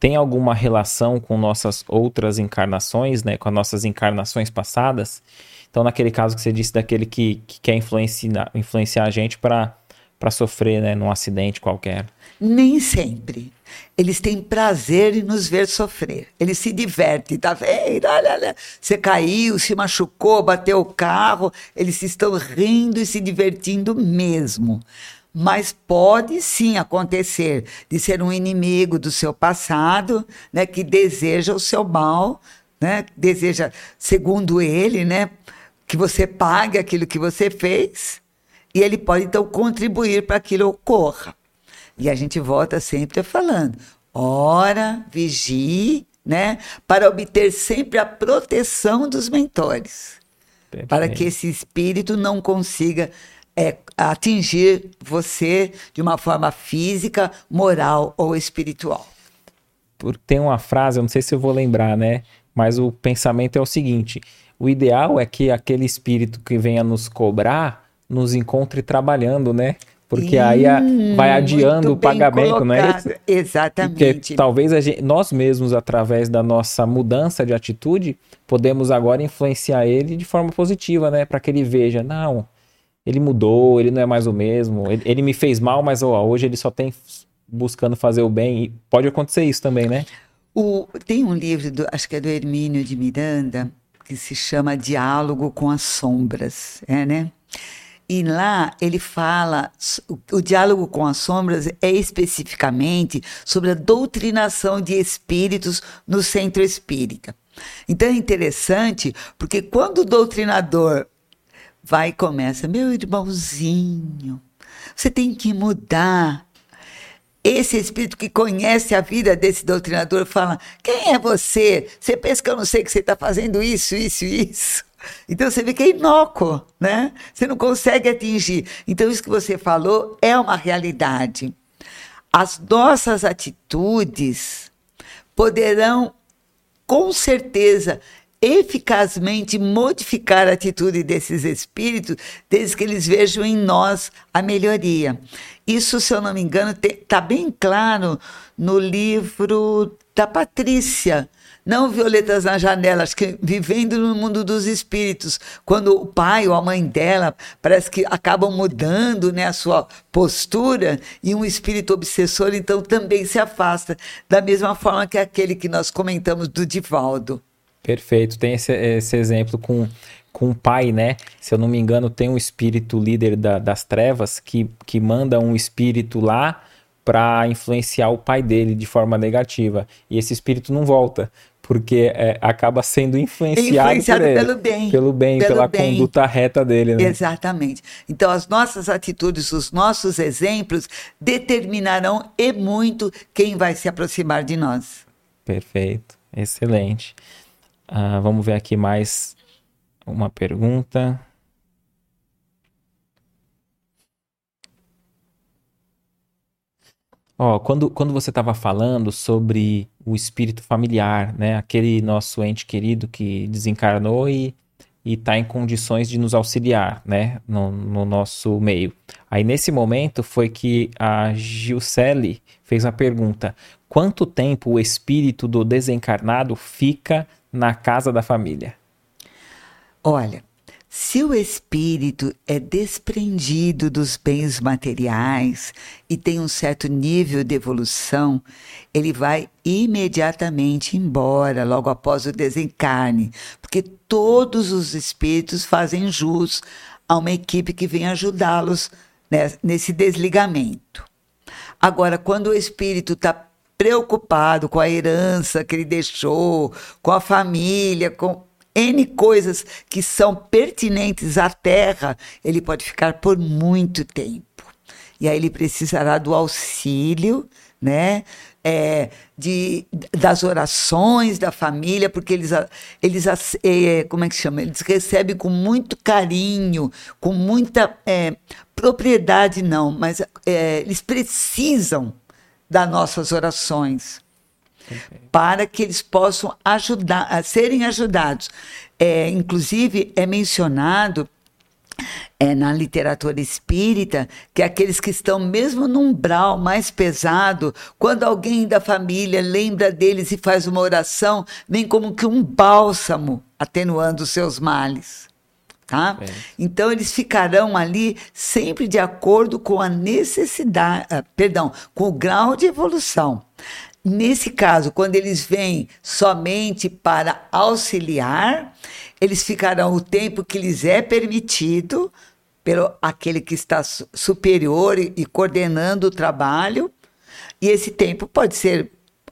tem alguma relação com nossas outras encarnações, né? Com as nossas encarnações passadas. Então, naquele caso que você disse daquele que, que quer influenciar, influenciar a gente para sofrer, né? Num acidente qualquer. Nem sempre. Eles têm prazer em nos ver sofrer. Eles se divertem, tá vendo? Olha, olha. Você caiu, se machucou, bateu o carro. Eles estão rindo e se divertindo mesmo mas pode sim acontecer de ser um inimigo do seu passado, né, que deseja o seu mal, né, deseja, segundo ele, né, que você pague aquilo que você fez, e ele pode então contribuir para que aquilo ocorra. E a gente volta sempre falando: ora, vigie, né, para obter sempre a proteção dos mentores, Perfeito. para que esse espírito não consiga é, atingir você de uma forma física, moral ou espiritual. Tem uma frase, eu não sei se eu vou lembrar, né? Mas o pensamento é o seguinte: o ideal é que aquele espírito que venha nos cobrar nos encontre trabalhando, né? porque hum, aí a, vai adiando o pagamento, não é isso? Exatamente. Porque talvez gente, nós mesmos, através da nossa mudança de atitude, podemos agora influenciar ele de forma positiva, né? Para que ele veja, não, ele mudou, ele não é mais o mesmo, ele, ele me fez mal, mas ó, hoje ele só tem buscando fazer o bem. E pode acontecer isso também, né? O, tem um livro, do, acho que é do Hermínio de Miranda, que se chama Diálogo com as Sombras, é, né? E lá ele fala, o, o, diálogo com as sombras é especificamente sobre a doutrinação de espíritos no centro espírita. Então é interessante, porque quando o doutrinador vai e começa, meu irmãozinho, você tem que mudar, esse espírito que conhece a vida desse doutrinador fala: Quem é você? Você pensa que eu não sei que você está fazendo isso, isso isso? Então você vê que é inócuo, né? Você não consegue atingir. Então, isso que você falou é uma realidade. As nossas atitudes poderão, com certeza, eficazmente modificar a atitude desses espíritos, desde que eles vejam em nós a melhoria. Isso, se eu não me engano, está bem claro no livro da Patrícia. Não violetas na janela, acho que vivendo no mundo dos espíritos, quando o pai ou a mãe dela parece que acabam mudando né, a sua postura e um espírito obsessor então também se afasta, da mesma forma que aquele que nós comentamos do Divaldo. Perfeito. Tem esse, esse exemplo com, com o pai, né? Se eu não me engano, tem um espírito líder da, das trevas que, que manda um espírito lá para influenciar o pai dele de forma negativa. E esse espírito não volta, porque é, acaba sendo influenciado, influenciado ele, pelo bem. Pelo bem, pelo pela bem. conduta reta dele. Né? Exatamente. Então, as nossas atitudes, os nossos exemplos determinarão e muito quem vai se aproximar de nós. Perfeito. Excelente. Uh, vamos ver aqui mais uma pergunta. Ó, quando, quando você estava falando sobre o espírito familiar, né? Aquele nosso ente querido que desencarnou e está em condições de nos auxiliar, né? No, no, nosso meio. Aí nesse momento foi que a Gilcele fez a pergunta: quanto tempo o espírito do desencarnado fica na casa da família? Olha, se o espírito é desprendido dos bens materiais e tem um certo nível de evolução, ele vai imediatamente embora logo após o desencarne, porque todos os espíritos fazem jus a uma equipe que vem ajudá-los né, nesse desligamento. Agora, quando o espírito está preocupado com a herança que ele deixou, com a família, com N coisas que são pertinentes à terra, ele pode ficar por muito tempo. E aí ele precisará do auxílio, né? É, de, das orações da família, porque eles, eles é, como é que chama? Eles recebem com muito carinho, com muita é, propriedade, não, mas é, eles precisam das nossas orações. Para que eles possam ajudar, a serem ajudados. É, inclusive, é mencionado é, na literatura espírita que aqueles que estão mesmo num umbral mais pesado, quando alguém da família lembra deles e faz uma oração, vem como que um bálsamo atenuando os seus males. Tá? É. Então eles ficarão ali sempre de acordo com a necessidade, uh, perdão, com o grau de evolução. Nesse caso, quando eles vêm somente para auxiliar, eles ficarão o tempo que lhes é permitido pelo aquele que está superior e, e coordenando o trabalho, e esse tempo pode ser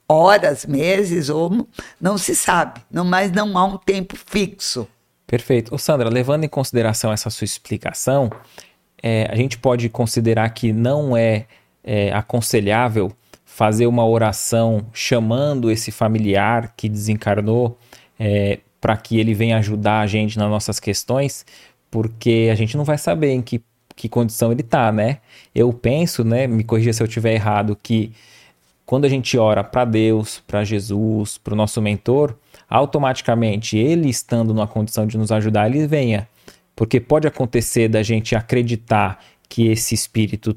horas, meses ou não se sabe, não, mas não há um tempo fixo. Perfeito. Ô Sandra, levando em consideração essa sua explicação, é, a gente pode considerar que não é, é aconselhável fazer uma oração chamando esse familiar que desencarnou é, para que ele venha ajudar a gente nas nossas questões, porque a gente não vai saber em que, que condição ele está, né? Eu penso, né? Me corrija se eu estiver errado, que quando a gente ora para Deus, para Jesus, para o nosso mentor, automaticamente ele estando numa condição de nos ajudar, ele venha. Porque pode acontecer da gente acreditar que esse espírito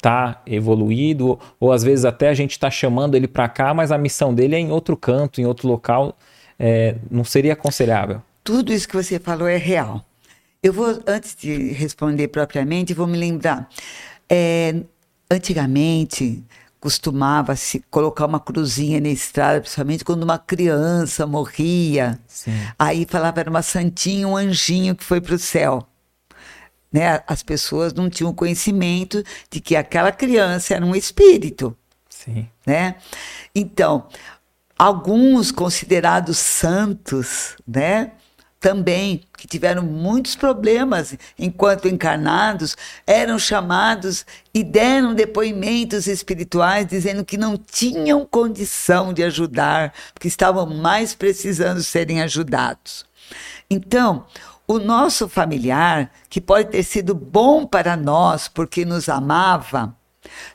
tá evoluído, ou, às vezes até a gente está chamando ele para cá, mas a missão dele é em outro canto, em outro local, é, não seria aconselhável? Tudo isso que você falou é real. Eu vou, antes de responder propriamente, vou me lembrar. É, antigamente, costumava-se colocar uma cruzinha na estrada, principalmente quando uma criança morria. Sim. Aí falava era uma santinha, um anjinho que foi para o céu. Né? As pessoas não tinham conhecimento de que aquela criança era um espírito. Sim. Né? Então, alguns considerados santos, né? Também, que tiveram muitos problemas enquanto encarnados, eram chamados e deram depoimentos espirituais dizendo que não tinham condição de ajudar, porque estavam mais precisando serem ajudados. Então, o nosso familiar, que pode ter sido bom para nós porque nos amava,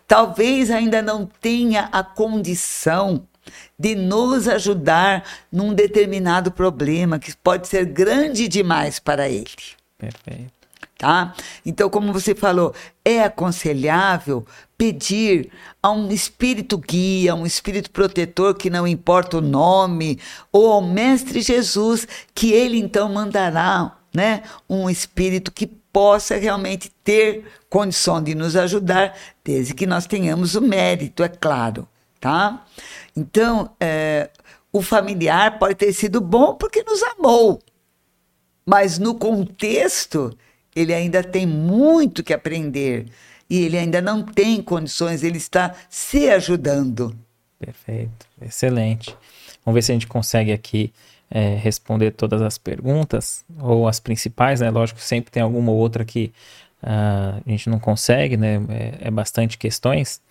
talvez ainda não tenha a condição de nos ajudar num determinado problema que pode ser grande demais para ele. Perfeito. Tá? Então, como você falou, é aconselhável pedir a um espírito guia, um espírito protetor que não importa o nome, ou ao mestre Jesus, que ele então mandará, né, um espírito que possa realmente ter condição de nos ajudar, desde que nós tenhamos o mérito, é claro, tá? Então, é, o familiar pode ter sido bom porque nos amou, mas no contexto, ele ainda tem muito que aprender e ele ainda não tem condições, ele está se ajudando. Perfeito, excelente. Vamos ver se a gente consegue aqui é, responder todas as perguntas, ou as principais, né? Lógico sempre tem alguma ou outra que uh, a gente não consegue, né? É, é bastante questões.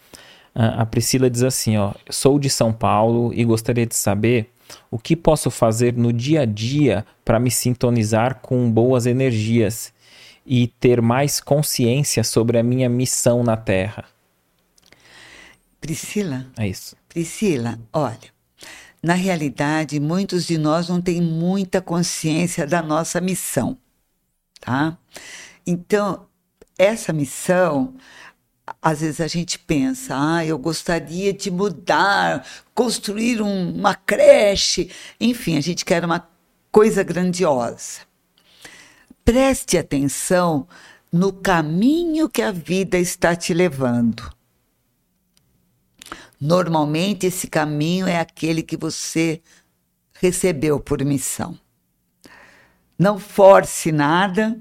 A Priscila diz assim: ó, sou de São Paulo e gostaria de saber o que posso fazer no dia a dia para me sintonizar com boas energias e ter mais consciência sobre a minha missão na Terra. Priscila? É isso. Priscila, olha, na realidade, muitos de nós não têm muita consciência da nossa missão, tá? Então, essa missão às vezes a gente pensa, ah, eu gostaria de mudar, construir um, uma creche, enfim, a gente quer uma coisa grandiosa. Preste atenção no caminho que a vida está te levando. Normalmente, esse caminho é aquele que você recebeu por missão. Não force nada,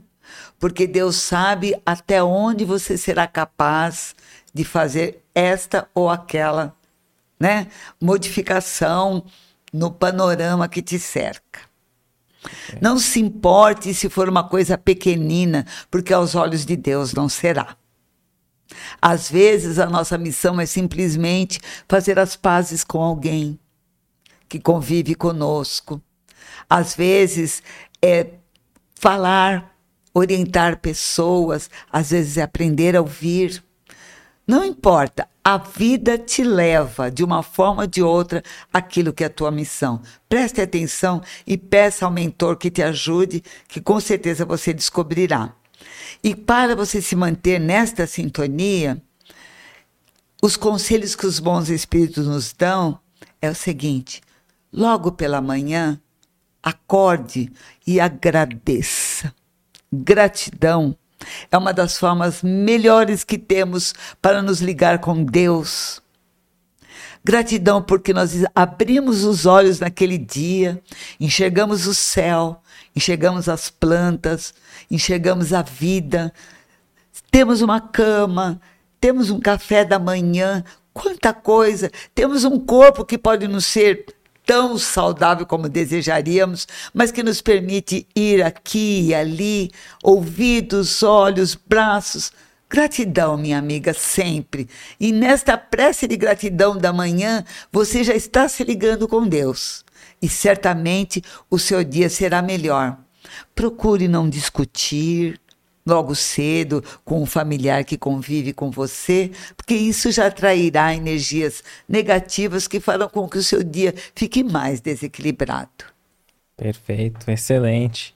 porque Deus sabe até onde você será capaz de fazer esta ou aquela, né, modificação no panorama que te cerca. Não se importe se for uma coisa pequenina, porque aos olhos de Deus não será. Às vezes a nossa missão é simplesmente fazer as pazes com alguém que convive conosco. Às vezes é falar orientar pessoas, às vezes é aprender a ouvir. Não importa, a vida te leva de uma forma ou de outra aquilo que é a tua missão. Preste atenção e peça ao mentor que te ajude, que com certeza você descobrirá. E para você se manter nesta sintonia, os conselhos que os bons espíritos nos dão é o seguinte: logo pela manhã, acorde e agradeça. Gratidão é uma das formas melhores que temos para nos ligar com Deus. Gratidão porque nós abrimos os olhos naquele dia, enxergamos o céu, enxergamos as plantas, enxergamos a vida, temos uma cama, temos um café da manhã, quanta coisa, temos um corpo que pode nos ser tão saudável como desejaríamos, mas que nos permite ir aqui e ali, ouvidos, olhos, braços. Gratidão, minha amiga, sempre. E nesta prece de gratidão da manhã, você já está se ligando com Deus. E certamente o seu dia será melhor. Procure não discutir, logo cedo com um familiar que convive com você, porque isso já atrairá energias negativas que farão com que o seu dia fique mais desequilibrado. Perfeito, excelente.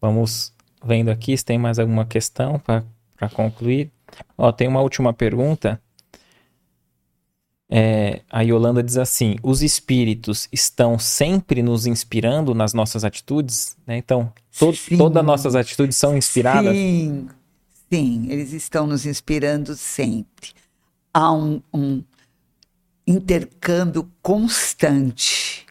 Vamos vendo aqui se tem mais alguma questão para concluir. Ó, tem uma última pergunta. É, a Yolanda diz assim: os espíritos estão sempre nos inspirando nas nossas atitudes? Né? Então, to sim, todas as nossas atitudes são inspiradas? Sim, sim, eles estão nos inspirando sempre. Há um, um intercâmbio constante,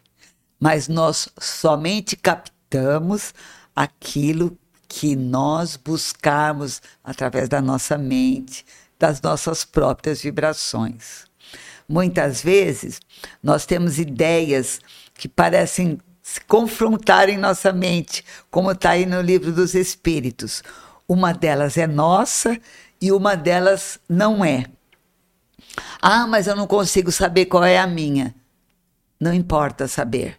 mas nós somente captamos aquilo que nós buscarmos através da nossa mente, das nossas próprias vibrações. Muitas vezes nós temos ideias que parecem se confrontar em nossa mente, como está aí no livro dos Espíritos. Uma delas é nossa e uma delas não é. Ah, mas eu não consigo saber qual é a minha. Não importa saber.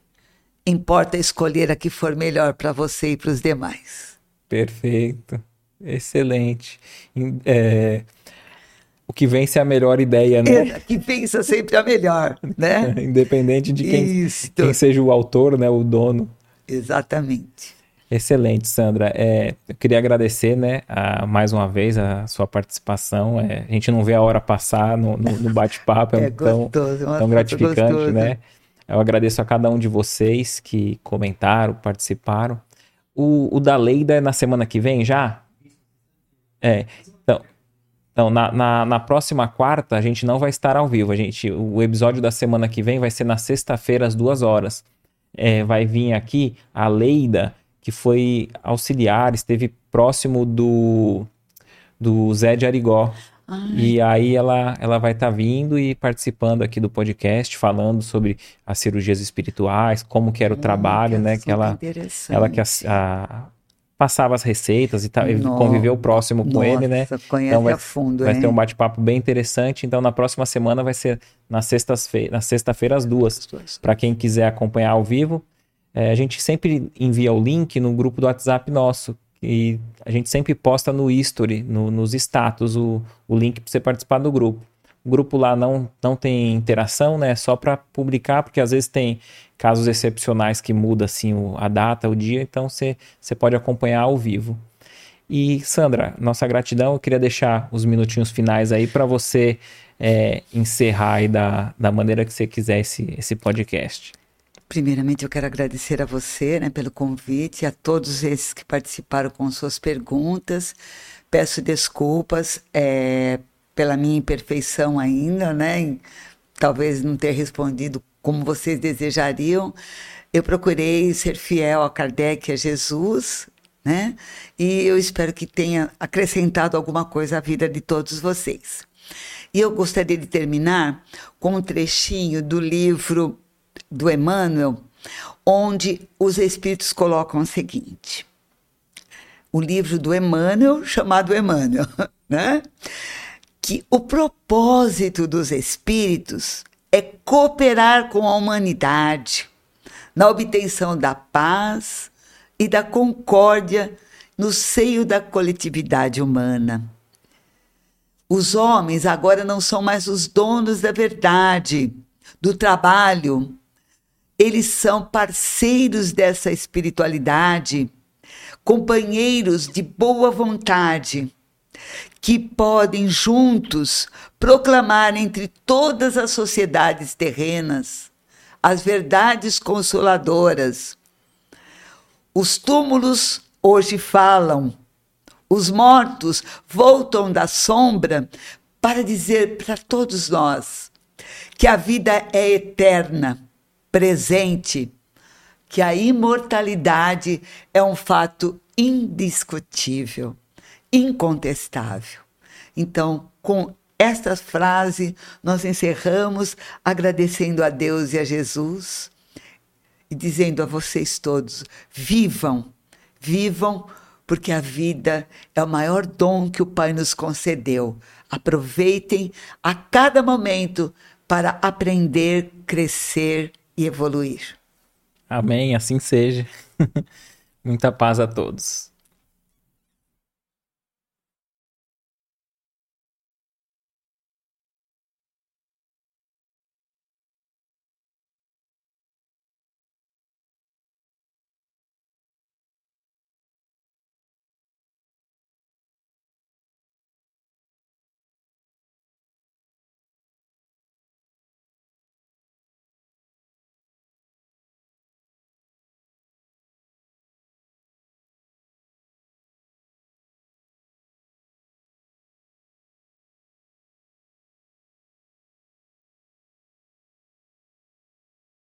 Importa escolher a que for melhor para você e para os demais. Perfeito. Excelente. É, o que vence é a melhor ideia, né? É, que pensa sempre a melhor, né? (laughs) Independente de quem, quem, seja o autor, né? O dono. Exatamente. Excelente, Sandra. É, eu queria agradecer, né, a, mais uma vez a sua participação. É, a gente não vê a hora passar no, no, no bate-papo, é, (laughs) é tão, gostoso, tão gratificante, gostoso. né? Eu agradeço a cada um de vocês que comentaram, participaram. O, o da Leida é na semana que vem já? É. Então, na, na, na, próxima quarta a gente não vai estar ao vivo. A gente, o episódio da semana que vem vai ser na sexta-feira às duas horas. É, vai vir aqui a Leida, que foi auxiliar, esteve próximo do, do Zé de Arigó. Ai. E aí ela, ela vai estar tá vindo e participando aqui do podcast, falando sobre as cirurgias espirituais, como que era o hum, trabalho, né? Que ela, ela que a, a, passava as receitas e tá, conviveu próximo com Nossa, ele, né? Então vai, a fundo, vai ter um bate-papo bem interessante. Então na próxima semana vai ser na sexta-feira, na sexta-feira às duas, para quem quiser acompanhar ao vivo. É, a gente sempre envia o link no grupo do WhatsApp nosso, e a gente sempre posta no history, no, nos status, o, o link para você participar do grupo. O grupo lá não, não tem interação, né? Só para publicar, porque às vezes tem casos excepcionais que muda assim o, a data, o dia, então você, pode acompanhar ao vivo. E Sandra, nossa gratidão, eu queria deixar os minutinhos finais aí para você é, encerrar aí da, da maneira que você quiser esse, esse podcast. Primeiramente, eu quero agradecer a você né, pelo convite, a todos esses que participaram com suas perguntas. Peço desculpas é, pela minha imperfeição ainda, né? Em, talvez não ter respondido como vocês desejariam. Eu procurei ser fiel a Kardec e a Jesus, né? E eu espero que tenha acrescentado alguma coisa à vida de todos vocês. E eu gostaria de terminar com um trechinho do livro do Emmanuel, onde os espíritos colocam o seguinte: o livro do Emmanuel, chamado Emmanuel, (laughs) né? Que o propósito dos espíritos é cooperar com a humanidade na obtenção da paz e da concórdia no seio da coletividade humana. Os homens agora não são mais os donos da verdade, do trabalho, eles são parceiros dessa espiritualidade, companheiros de boa vontade, que podem juntos proclamar entre todas as sociedades terrenas as verdades consoladoras. Os túmulos hoje falam, os mortos voltam da sombra para dizer para todos nós que a vida é eterna presente, que a imortalidade é um fato indiscutível, incontestável. Então, com esta frase, nós encerramos agradecendo a Deus e a Jesus e dizendo a vocês todos: vivam, vivam, porque a vida é o maior dom que o Pai nos concedeu. Aproveitem a cada momento para aprender, crescer e evoluir. Amém, assim seja. (laughs) Muita paz a todos.